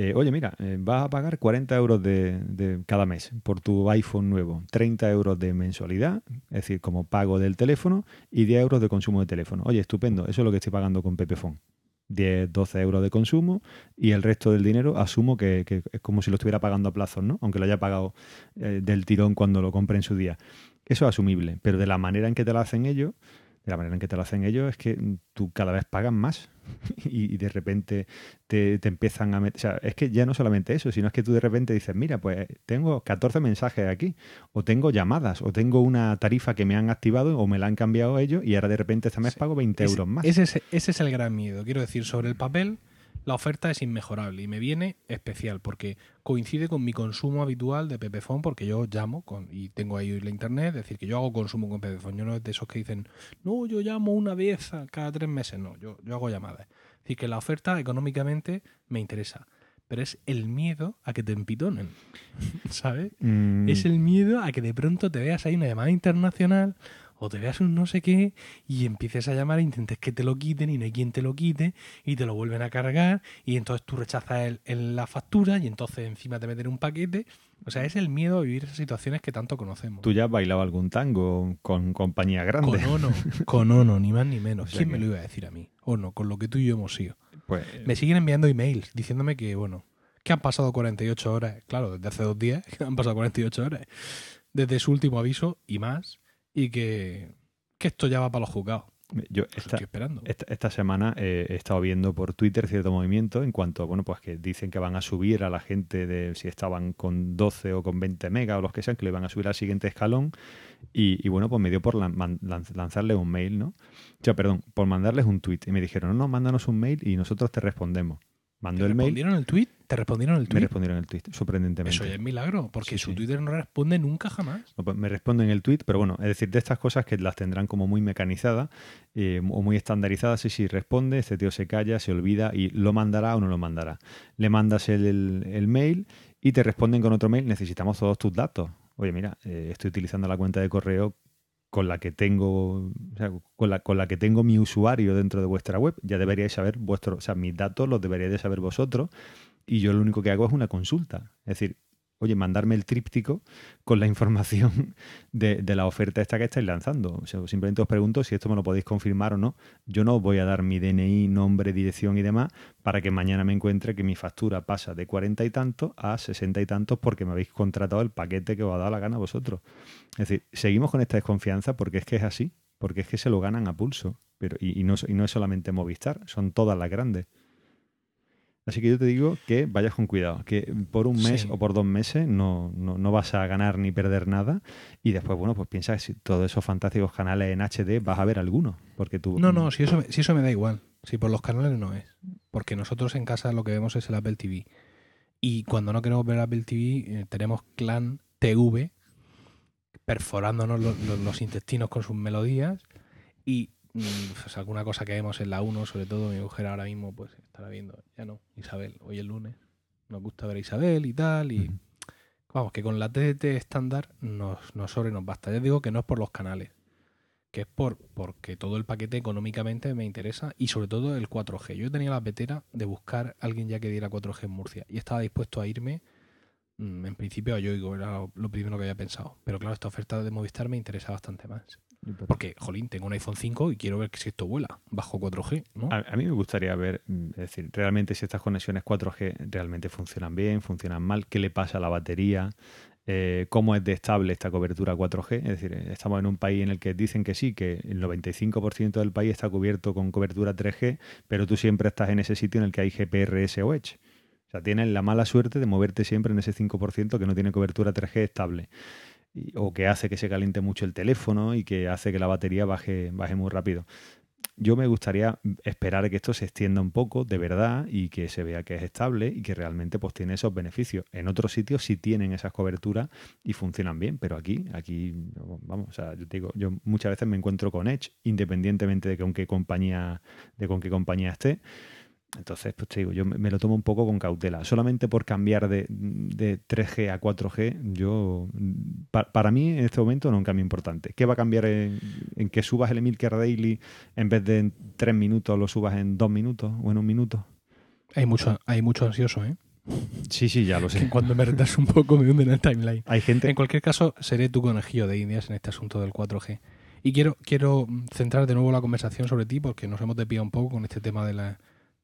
Eh, oye, mira, eh, vas a pagar 40 euros de, cada mes por tu iPhone nuevo, 30 euros de mensualidad, es decir, como pago del teléfono, y 10 euros de consumo de teléfono. Oye, estupendo, eso es lo que estoy pagando con Pepefone. 10, 12 euros de consumo y el resto del dinero asumo que, es como si lo estuviera pagando a plazos, ¿no? Aunque lo haya pagado eh, del tirón cuando lo compre en su día. Eso es asumible, pero de la manera en que te lo hacen ellos, de la manera en que te lo hacen ellos es que tú cada vez pagas más y, de repente te, te empiezan a meter... O sea, es que ya no solamente eso, sino es que tú de repente dices, mira, pues tengo 14 mensajes aquí, o tengo llamadas, o tengo una tarifa que me han activado o me la han cambiado ellos y ahora de repente este mes Sí. pago 20 Ese- euros más. Ese es, ese es el gran miedo. Quiero decir, sobre el papel, la oferta es inmejorable y me viene especial porque coincide con mi consumo habitual de Pepefone porque yo llamo con, y tengo ahí la internet, es decir, que yo hago consumo con Pepefone. Yo no es de esos que dicen, no, yo llamo una vez cada tres meses. No, yo, yo hago llamadas. Es decir, que la oferta económicamente me interesa. Pero es el miedo a que te empitonen. ¿Sabes? Mm, Es el miedo a que de pronto te veas ahí una llamada internacional o te veas un no sé qué y empieces a llamar e intentes que te lo quiten y no hay quien te lo quite y te lo vuelven a cargar y entonces tú rechazas el- el- la factura y entonces encima te meten un paquete. O sea, es el miedo a vivir esas situaciones que tanto conocemos. ¿Tú ya has bailado algún tango con compañía grande? Con Ono, con Ono, ni más ni menos. O sea ¿Quién que- me lo iba a decir a mí? Ono, con lo que tú y yo hemos sido. Pues Me siguen enviando emails diciéndome que, bueno, que han pasado 48 horas. Claro, desde hace dos días han pasado 48 horas. Desde su último aviso y más. Y que, que esto ya va para los juzgados. Yo esta, estoy esperando. esta, esta semana eh, he estado viendo por Twitter cierto movimiento en cuanto, bueno, pues que dicen que van a subir a la gente de si estaban con 12 o con 20 megas o los que sean, que le van a subir al siguiente escalón. Y, y bueno, pues me dio por lan- man- lanz- lanzarles un mail, ¿no? O sea, perdón, por mandarles un tweet. Y me dijeron, no, no, mándanos un mail y nosotros te respondemos. Mandó ¿Te el mail, respondieron el tweet? ¿Te respondieron el me tweet? respondieron el tweet, sorprendentemente. Eso ya es milagro, porque Sí, su sí. Twitter no responde nunca jamás. No, pues me responden el tweet, pero bueno, es decir, de estas cosas que las tendrán como muy mecanizadas eh, o muy estandarizadas, y si responde, este tío se calla, se olvida y lo mandará o no lo mandará. Le mandas el, el- el mail y te responden con otro mail, necesitamos todos tus datos. Oye, mira, eh, estoy utilizando la cuenta de correo con la que tengo o sea, con la, con la que tengo mi usuario dentro de vuestra web. Ya deberíais saber vuestros, o sea, mis datos los deberíais de saber vosotros y yo lo único que hago es una consulta. Es decir, oye, mandarme el tríptico con la información de, de la oferta esta que estáis lanzando. O sea, simplemente os pregunto si esto me lo podéis confirmar o no. Yo no os voy a dar mi DNI, nombre, dirección y demás para que mañana me encuentre que mi factura pasa de 40 y tantos a 60 y tantos porque me habéis contratado el paquete que os ha dado la gana a vosotros. Es decir, seguimos con esta desconfianza porque es que es así, porque es que se lo ganan a pulso. Pero, y, y no, y no es solamente Movistar, son todas las grandes. Así que yo te digo que vayas con cuidado, que por un mes Sí. o por dos meses no, no, no vas a ganar ni perder nada. Y después, bueno, pues piensa que si todos esos fantásticos canales en HD vas a ver algunos. Porque tú. No, no, si eso, me- si eso me da igual. Si por los canales no es. Porque nosotros en casa lo que vemos es el Apple TV. Y cuando no queremos ver Apple TV, eh, tenemos Clan TV perforándonos los, los- los intestinos con sus melodías. Y mm, pues alguna cosa que vemos en la 1, sobre todo mi mujer ahora mismo, pues estará viendo, ya no, Isabel, hoy es lunes. Nos gusta ver a Isabel y tal. Y vamos, que con la TDT estándar nos, nos sobre y nos basta. Ya digo que no es por los canales que es por porque todo el paquete económicamente me interesa y sobre todo el 4G. Yo tenía la petera de buscar a alguien ya que diera 4G en Murcia y estaba dispuesto a irme mm, en principio a Yoigo, era lo primero que había pensado. Pero claro, esta oferta de Movistar me interesa bastante más. Porque, jolín, tengo un iPhone 5 y quiero ver si esto vuela bajo 4G, ¿no? A, a mí me gustaría ver, mm, es decir, realmente si estas conexiones 4G realmente funcionan bien, funcionan mal, qué le pasa a la batería, eh, cómo es de estable esta cobertura 4G. Es decir, eh, estamos en un país en el que dicen que sí, que el 95% del país está cubierto con cobertura 3G, pero tú siempre estás en ese sitio en el que hay GPRS o Edge. O sea, tienes la mala suerte de moverte siempre en ese 5% que no tiene cobertura 3G estable. O que hace que se caliente mucho el teléfono y que hace que la batería baje, baje muy rápido yo me gustaría esperar que esto se extienda un poco de verdad y que se vea que es estable y que realmente pues tiene esos beneficios. En otros sitios sí tienen esas coberturas y funcionan bien, pero aquí, aquí, vamos, yo digo, yo muchas veces me encuentro con Edge, independientemente de con qué compañía, de con qué compañía esté. Entonces, pues te digo, yo me lo tomo un poco con cautela. Solamente por cambiar de, de 3G a 4G, yo pa- para mí en este momento no es un cambio importante. ¿Qué va a cambiar en, en que subas el Emilcar Daily en vez de en 3 minutos lo subas en 2 minutos o en un minuto? Hay mucho, hay mucho ansioso, ¿eh? Sí, sí, ya lo Que sé. cuando me retraso un poco me hunden el timeline. Hay gente... En cualquier caso, seré tu conejillo de indias en este asunto del 4G. Y quiero, quiero centrar de nuevo la conversación sobre ti porque nos hemos desviado un poco con este tema de las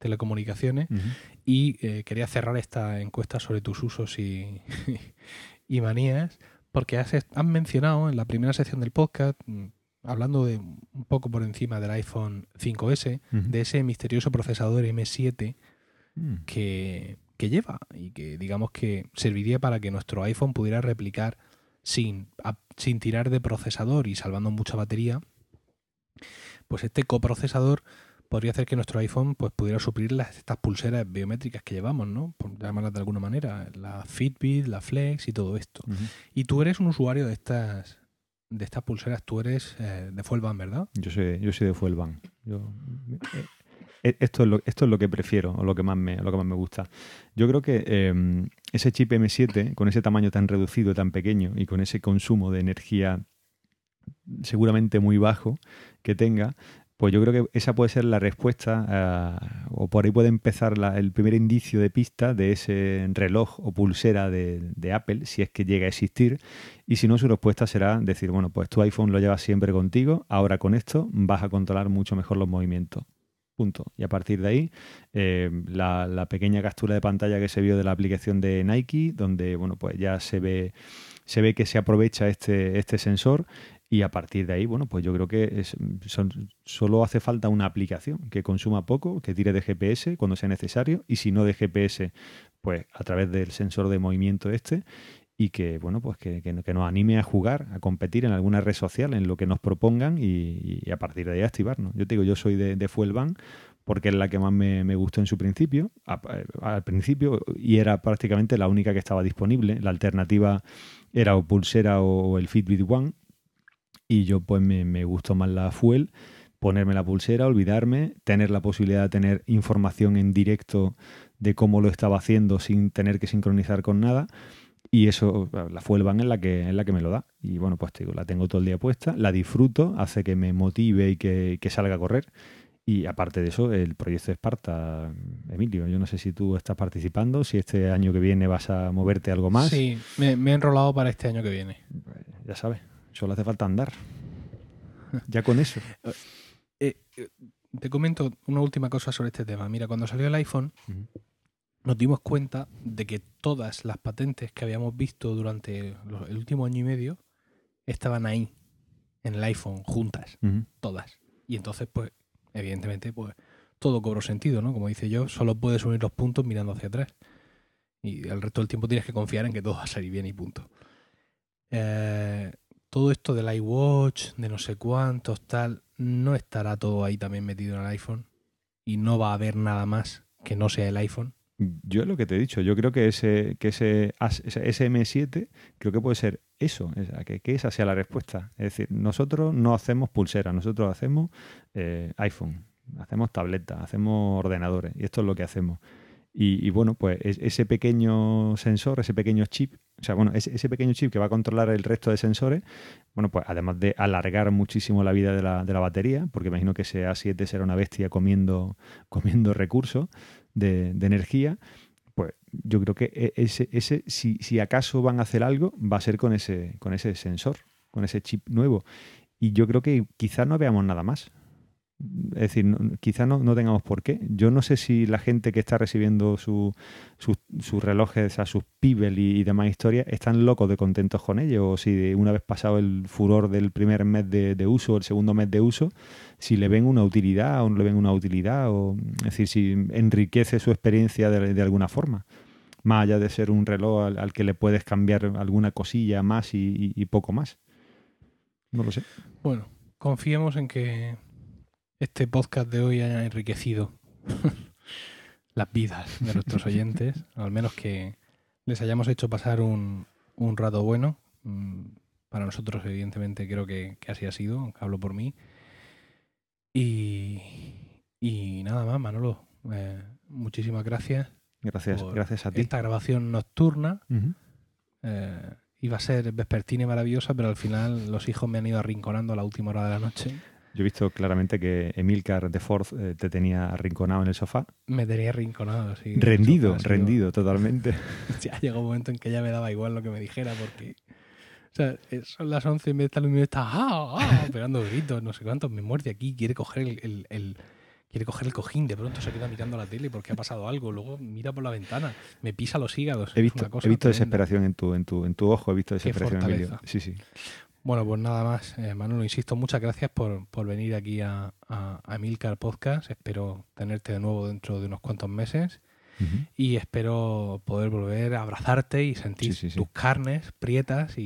telecomunicaciones Ujú. y eh, quería cerrar esta encuesta sobre tus usos y, y manías porque has, has mencionado en la primera sección del podcast, mm, hablando de un poco por encima del iPhone 5S, Ujú. de ese misterioso procesador M7 Mm. que, que lleva y que digamos que serviría para que nuestro iPhone pudiera replicar sin, a- sin tirar de procesador y salvando mucha batería, pues este coprocesador podría hacer que nuestro iPhone pues pudiera suplir las, estas pulseras biométricas que llevamos, ¿no? Por llamarlas de alguna manera, la Fitbit, la Flex y todo esto. Y tú eres un usuario de estas de estas pulseras, tú eres eh, de Fuelban, ¿verdad? Yo soy, yo soy de Fuelban. Yo, eh, eh, esto, es lo, esto es lo que prefiero, o lo que más me, lo que más me gusta. Yo creo que eh, ese chip M7, con ese tamaño tan reducido, tan pequeño, y con ese consumo de energía seguramente muy bajo que tenga, pues yo creo que esa puede ser la respuesta, o por ahí puede empezar el primer indicio de pista de ese reloj o pulsera de, de Apple, si es que llega a existir, y si no, su respuesta será decir, bueno, pues tu iPhone lo llevas siempre contigo, ahora con esto vas a controlar mucho mejor los movimientos. Punto. Y a partir de ahí, eh, la, la pequeña captura de pantalla que se vio de la aplicación de Nike, donde bueno, pues ya se ve, se ve que se aprovecha este, este sensor Y a partir de ahí, bueno, pues yo creo que son, solo hace falta una aplicación que consuma poco, que tire de GPS cuando sea necesario, y si no de GPS, pues a través del sensor de movimiento este, y que, bueno, pues que, que, nos anime a jugar, a competir en alguna red social, en lo que nos propongan y, a partir de ahí activarnos. Yo te digo, yo soy de, de Fuelban porque es la que más me, gustó en su principio, al principio, y era prácticamente la única que estaba disponible. La alternativa era o Pulsera o el Fitbit One, y yo pues me, me gustó más la Fuel, ponerme la pulsera, olvidarme, tener la posibilidad de tener información en directo de cómo lo estaba haciendo sin tener que sincronizar con nada. Y eso, la Fuel Band es la que, es la que me lo da. Y bueno, pues te digo, la tengo todo el día puesta, la disfruto, hace que me motive y que, que salga a correr. Y aparte de eso, el proyecto Esparta, Emilio, yo no sé si tú estás participando, si este año que viene vas a moverte algo más. Sí, me, me he enrolado para este año que viene. Ya sabes, solo hace falta andar. Ya con eso. Eh, eh, te comento una última cosa sobre este tema. Mira, cuando salió el iPhone, uh -huh. nos dimos cuenta de que todas las patentes que habíamos visto durante los, el último año y medio estaban ahí, en el iPhone, juntas, uh -huh. todas. Y entonces, pues, evidentemente, pues todo cobró sentido, ¿no? Como dice yo, solo puedes unir los puntos mirando hacia atrás. Y el resto del tiempo tienes que confiar en que todo va a salir bien y punto. Eh, todo esto del iWatch, de no sé cuántos, tal, no estará todo ahí también metido en el iPhone. Y no va a haber nada más que no sea el iPhone. Yo lo que te he dicho, yo creo que ese, que ese, ese SM7 creo que puede ser eso, que, que, esa sea la respuesta. Es decir, nosotros no hacemos pulsera, nosotros hacemos eh, iPhone, hacemos tableta, hacemos ordenadores y esto es lo que hacemos. Y, y, bueno, pues ese pequeño sensor, ese pequeño chip, o sea, bueno, ese, ese, pequeño chip que va a controlar el resto de sensores, bueno, pues además de alargar muchísimo la vida de la, de la batería, porque imagino que ese A7 será una bestia comiendo, comiendo recursos de, de energía, pues yo creo que ese, ese si, si, acaso van a hacer algo, va a ser con ese, con ese sensor, con ese chip nuevo. Y yo creo que quizás no veamos nada más. Es decir, no, quizá no, no, tengamos por qué. Yo no sé si la gente que está recibiendo sus su, su relojes, a sus Pibel y, demás historias, están locos de contentos con ellos, o si una vez pasado el furor del primer mes de, de uso el segundo mes de uso, si le ven una utilidad o no le ven una utilidad, o es decir, si enriquece su experiencia de, de alguna forma. Más allá de ser un reloj al, que le puedes cambiar alguna cosilla más y poco más. No lo sé. Bueno, confiemos en que este podcast de hoy haya enriquecido las vidas de nuestros oyentes, al menos que les hayamos hecho pasar un, un rato bueno. Mm, para nosotros, evidentemente, creo que, que así ha sido, aunque hablo por mí. Y, y nada más, Manolo. Eh, muchísimas gracias. Gracias, gracias a ti. Esta grabación nocturna uh -huh. eh, iba a ser vespertina y maravillosa, pero al final los hijos me han ido arrinconando a la última hora de la noche. Yo he visto claramente que Emilcar de Ford eh, te tenía arrinconado en el sofá. Me tenía arrinconado, sí. Rendido, sofá, rendido, totalmente. ya llegó un momento en que ya me daba igual lo que me dijera, porque. O sea, son las 11 y me está el está ah, ah, pegando gritos, no sé cuántos. Me muerde aquí, quiere coger el, el, el, quiere coger el cojín. De pronto se queda mirando la tele porque ha pasado algo. Luego mira por la ventana, me pisa los hígados. He visto, he visto desesperación en tu, en, tu, en tu ojo, he visto desesperación en medio. Sí, sí. Bueno, pues nada más, eh, Manolo, insisto, muchas gracias por, por venir aquí a, a, a, Milcar Podcast. Espero tenerte de nuevo dentro de unos cuantos meses uh -huh. y espero poder volver a abrazarte y sentir sí, sí, sí. tus carnes prietas y,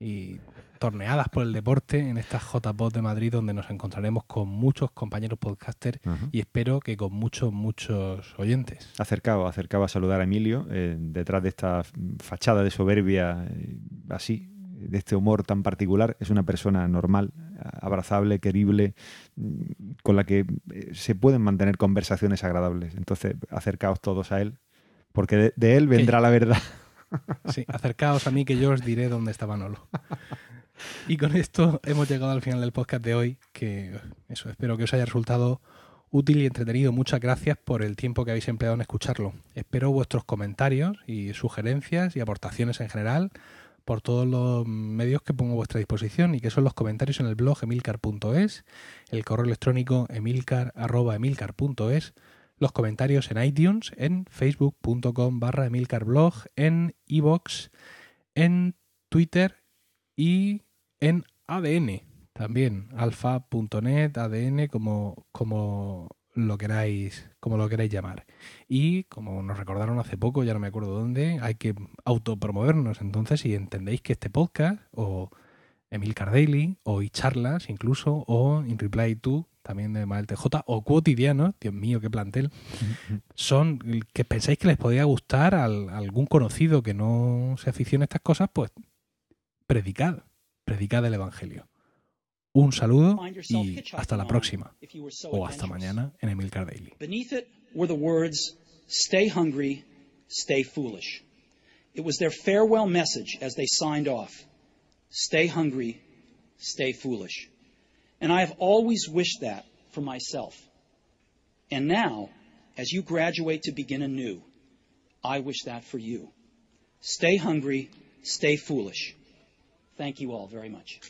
y, y, torneadas por el deporte en estas JPod de Madrid donde nos encontraremos con muchos compañeros podcasters uh -huh. y espero que con muchos, muchos oyentes. Acercado, acercado a saludar a Emilio eh, detrás de esta fachada de soberbia eh, así de este humor tan particular, es una persona normal, abrazable, querible, con la que eh, se pueden mantener conversaciones agradables. Entonces, acercaos todos a él, porque de, de él vendrá la verdad. Sí, acercaos a mí que yo os diré dónde está Manolo. Y con esto hemos llegado al final del podcast de hoy, que eso, espero que os haya resultado útil y entretenido. Muchas gracias por el tiempo que habéis empleado en escucharlo. Espero vuestros comentarios y sugerencias y aportaciones en general por todos los medios que pongo a vuestra disposición y que son los comentarios en el blog emilcar.es, el correo electrónico emilcar.emilcar.es, los comentarios en iTunes, en facebook.com barra emilcarblog, en iVoox, en Twitter y en ADN también, alfa.net, ADN, como, como lo queráis, como lo queráis llamar. Y como nos recordaron hace poco, ya no me acuerdo dónde, hay que autopromovernos. Entonces, si entendéis que este podcast, o Emil Cardelli, o charlas incluso, o In Reply To, también de Mael TJ, o Cotidiano, Dios mío, qué plantel, son que pensáis que les podría gustar a algún conocido que no se aficione a estas cosas, pues predicad, predicad el Evangelio. Un saludo y hasta la próxima. O hasta mañana en Emilcar Daily. Beneath it were the words, stay hungry, stay foolish. It was their farewell message as they signed off. Stay hungry, stay foolish. And I have always wished that for myself. And now, as you graduate to begin anew, I wish that for you. Stay hungry, stay foolish. Thank you all very much.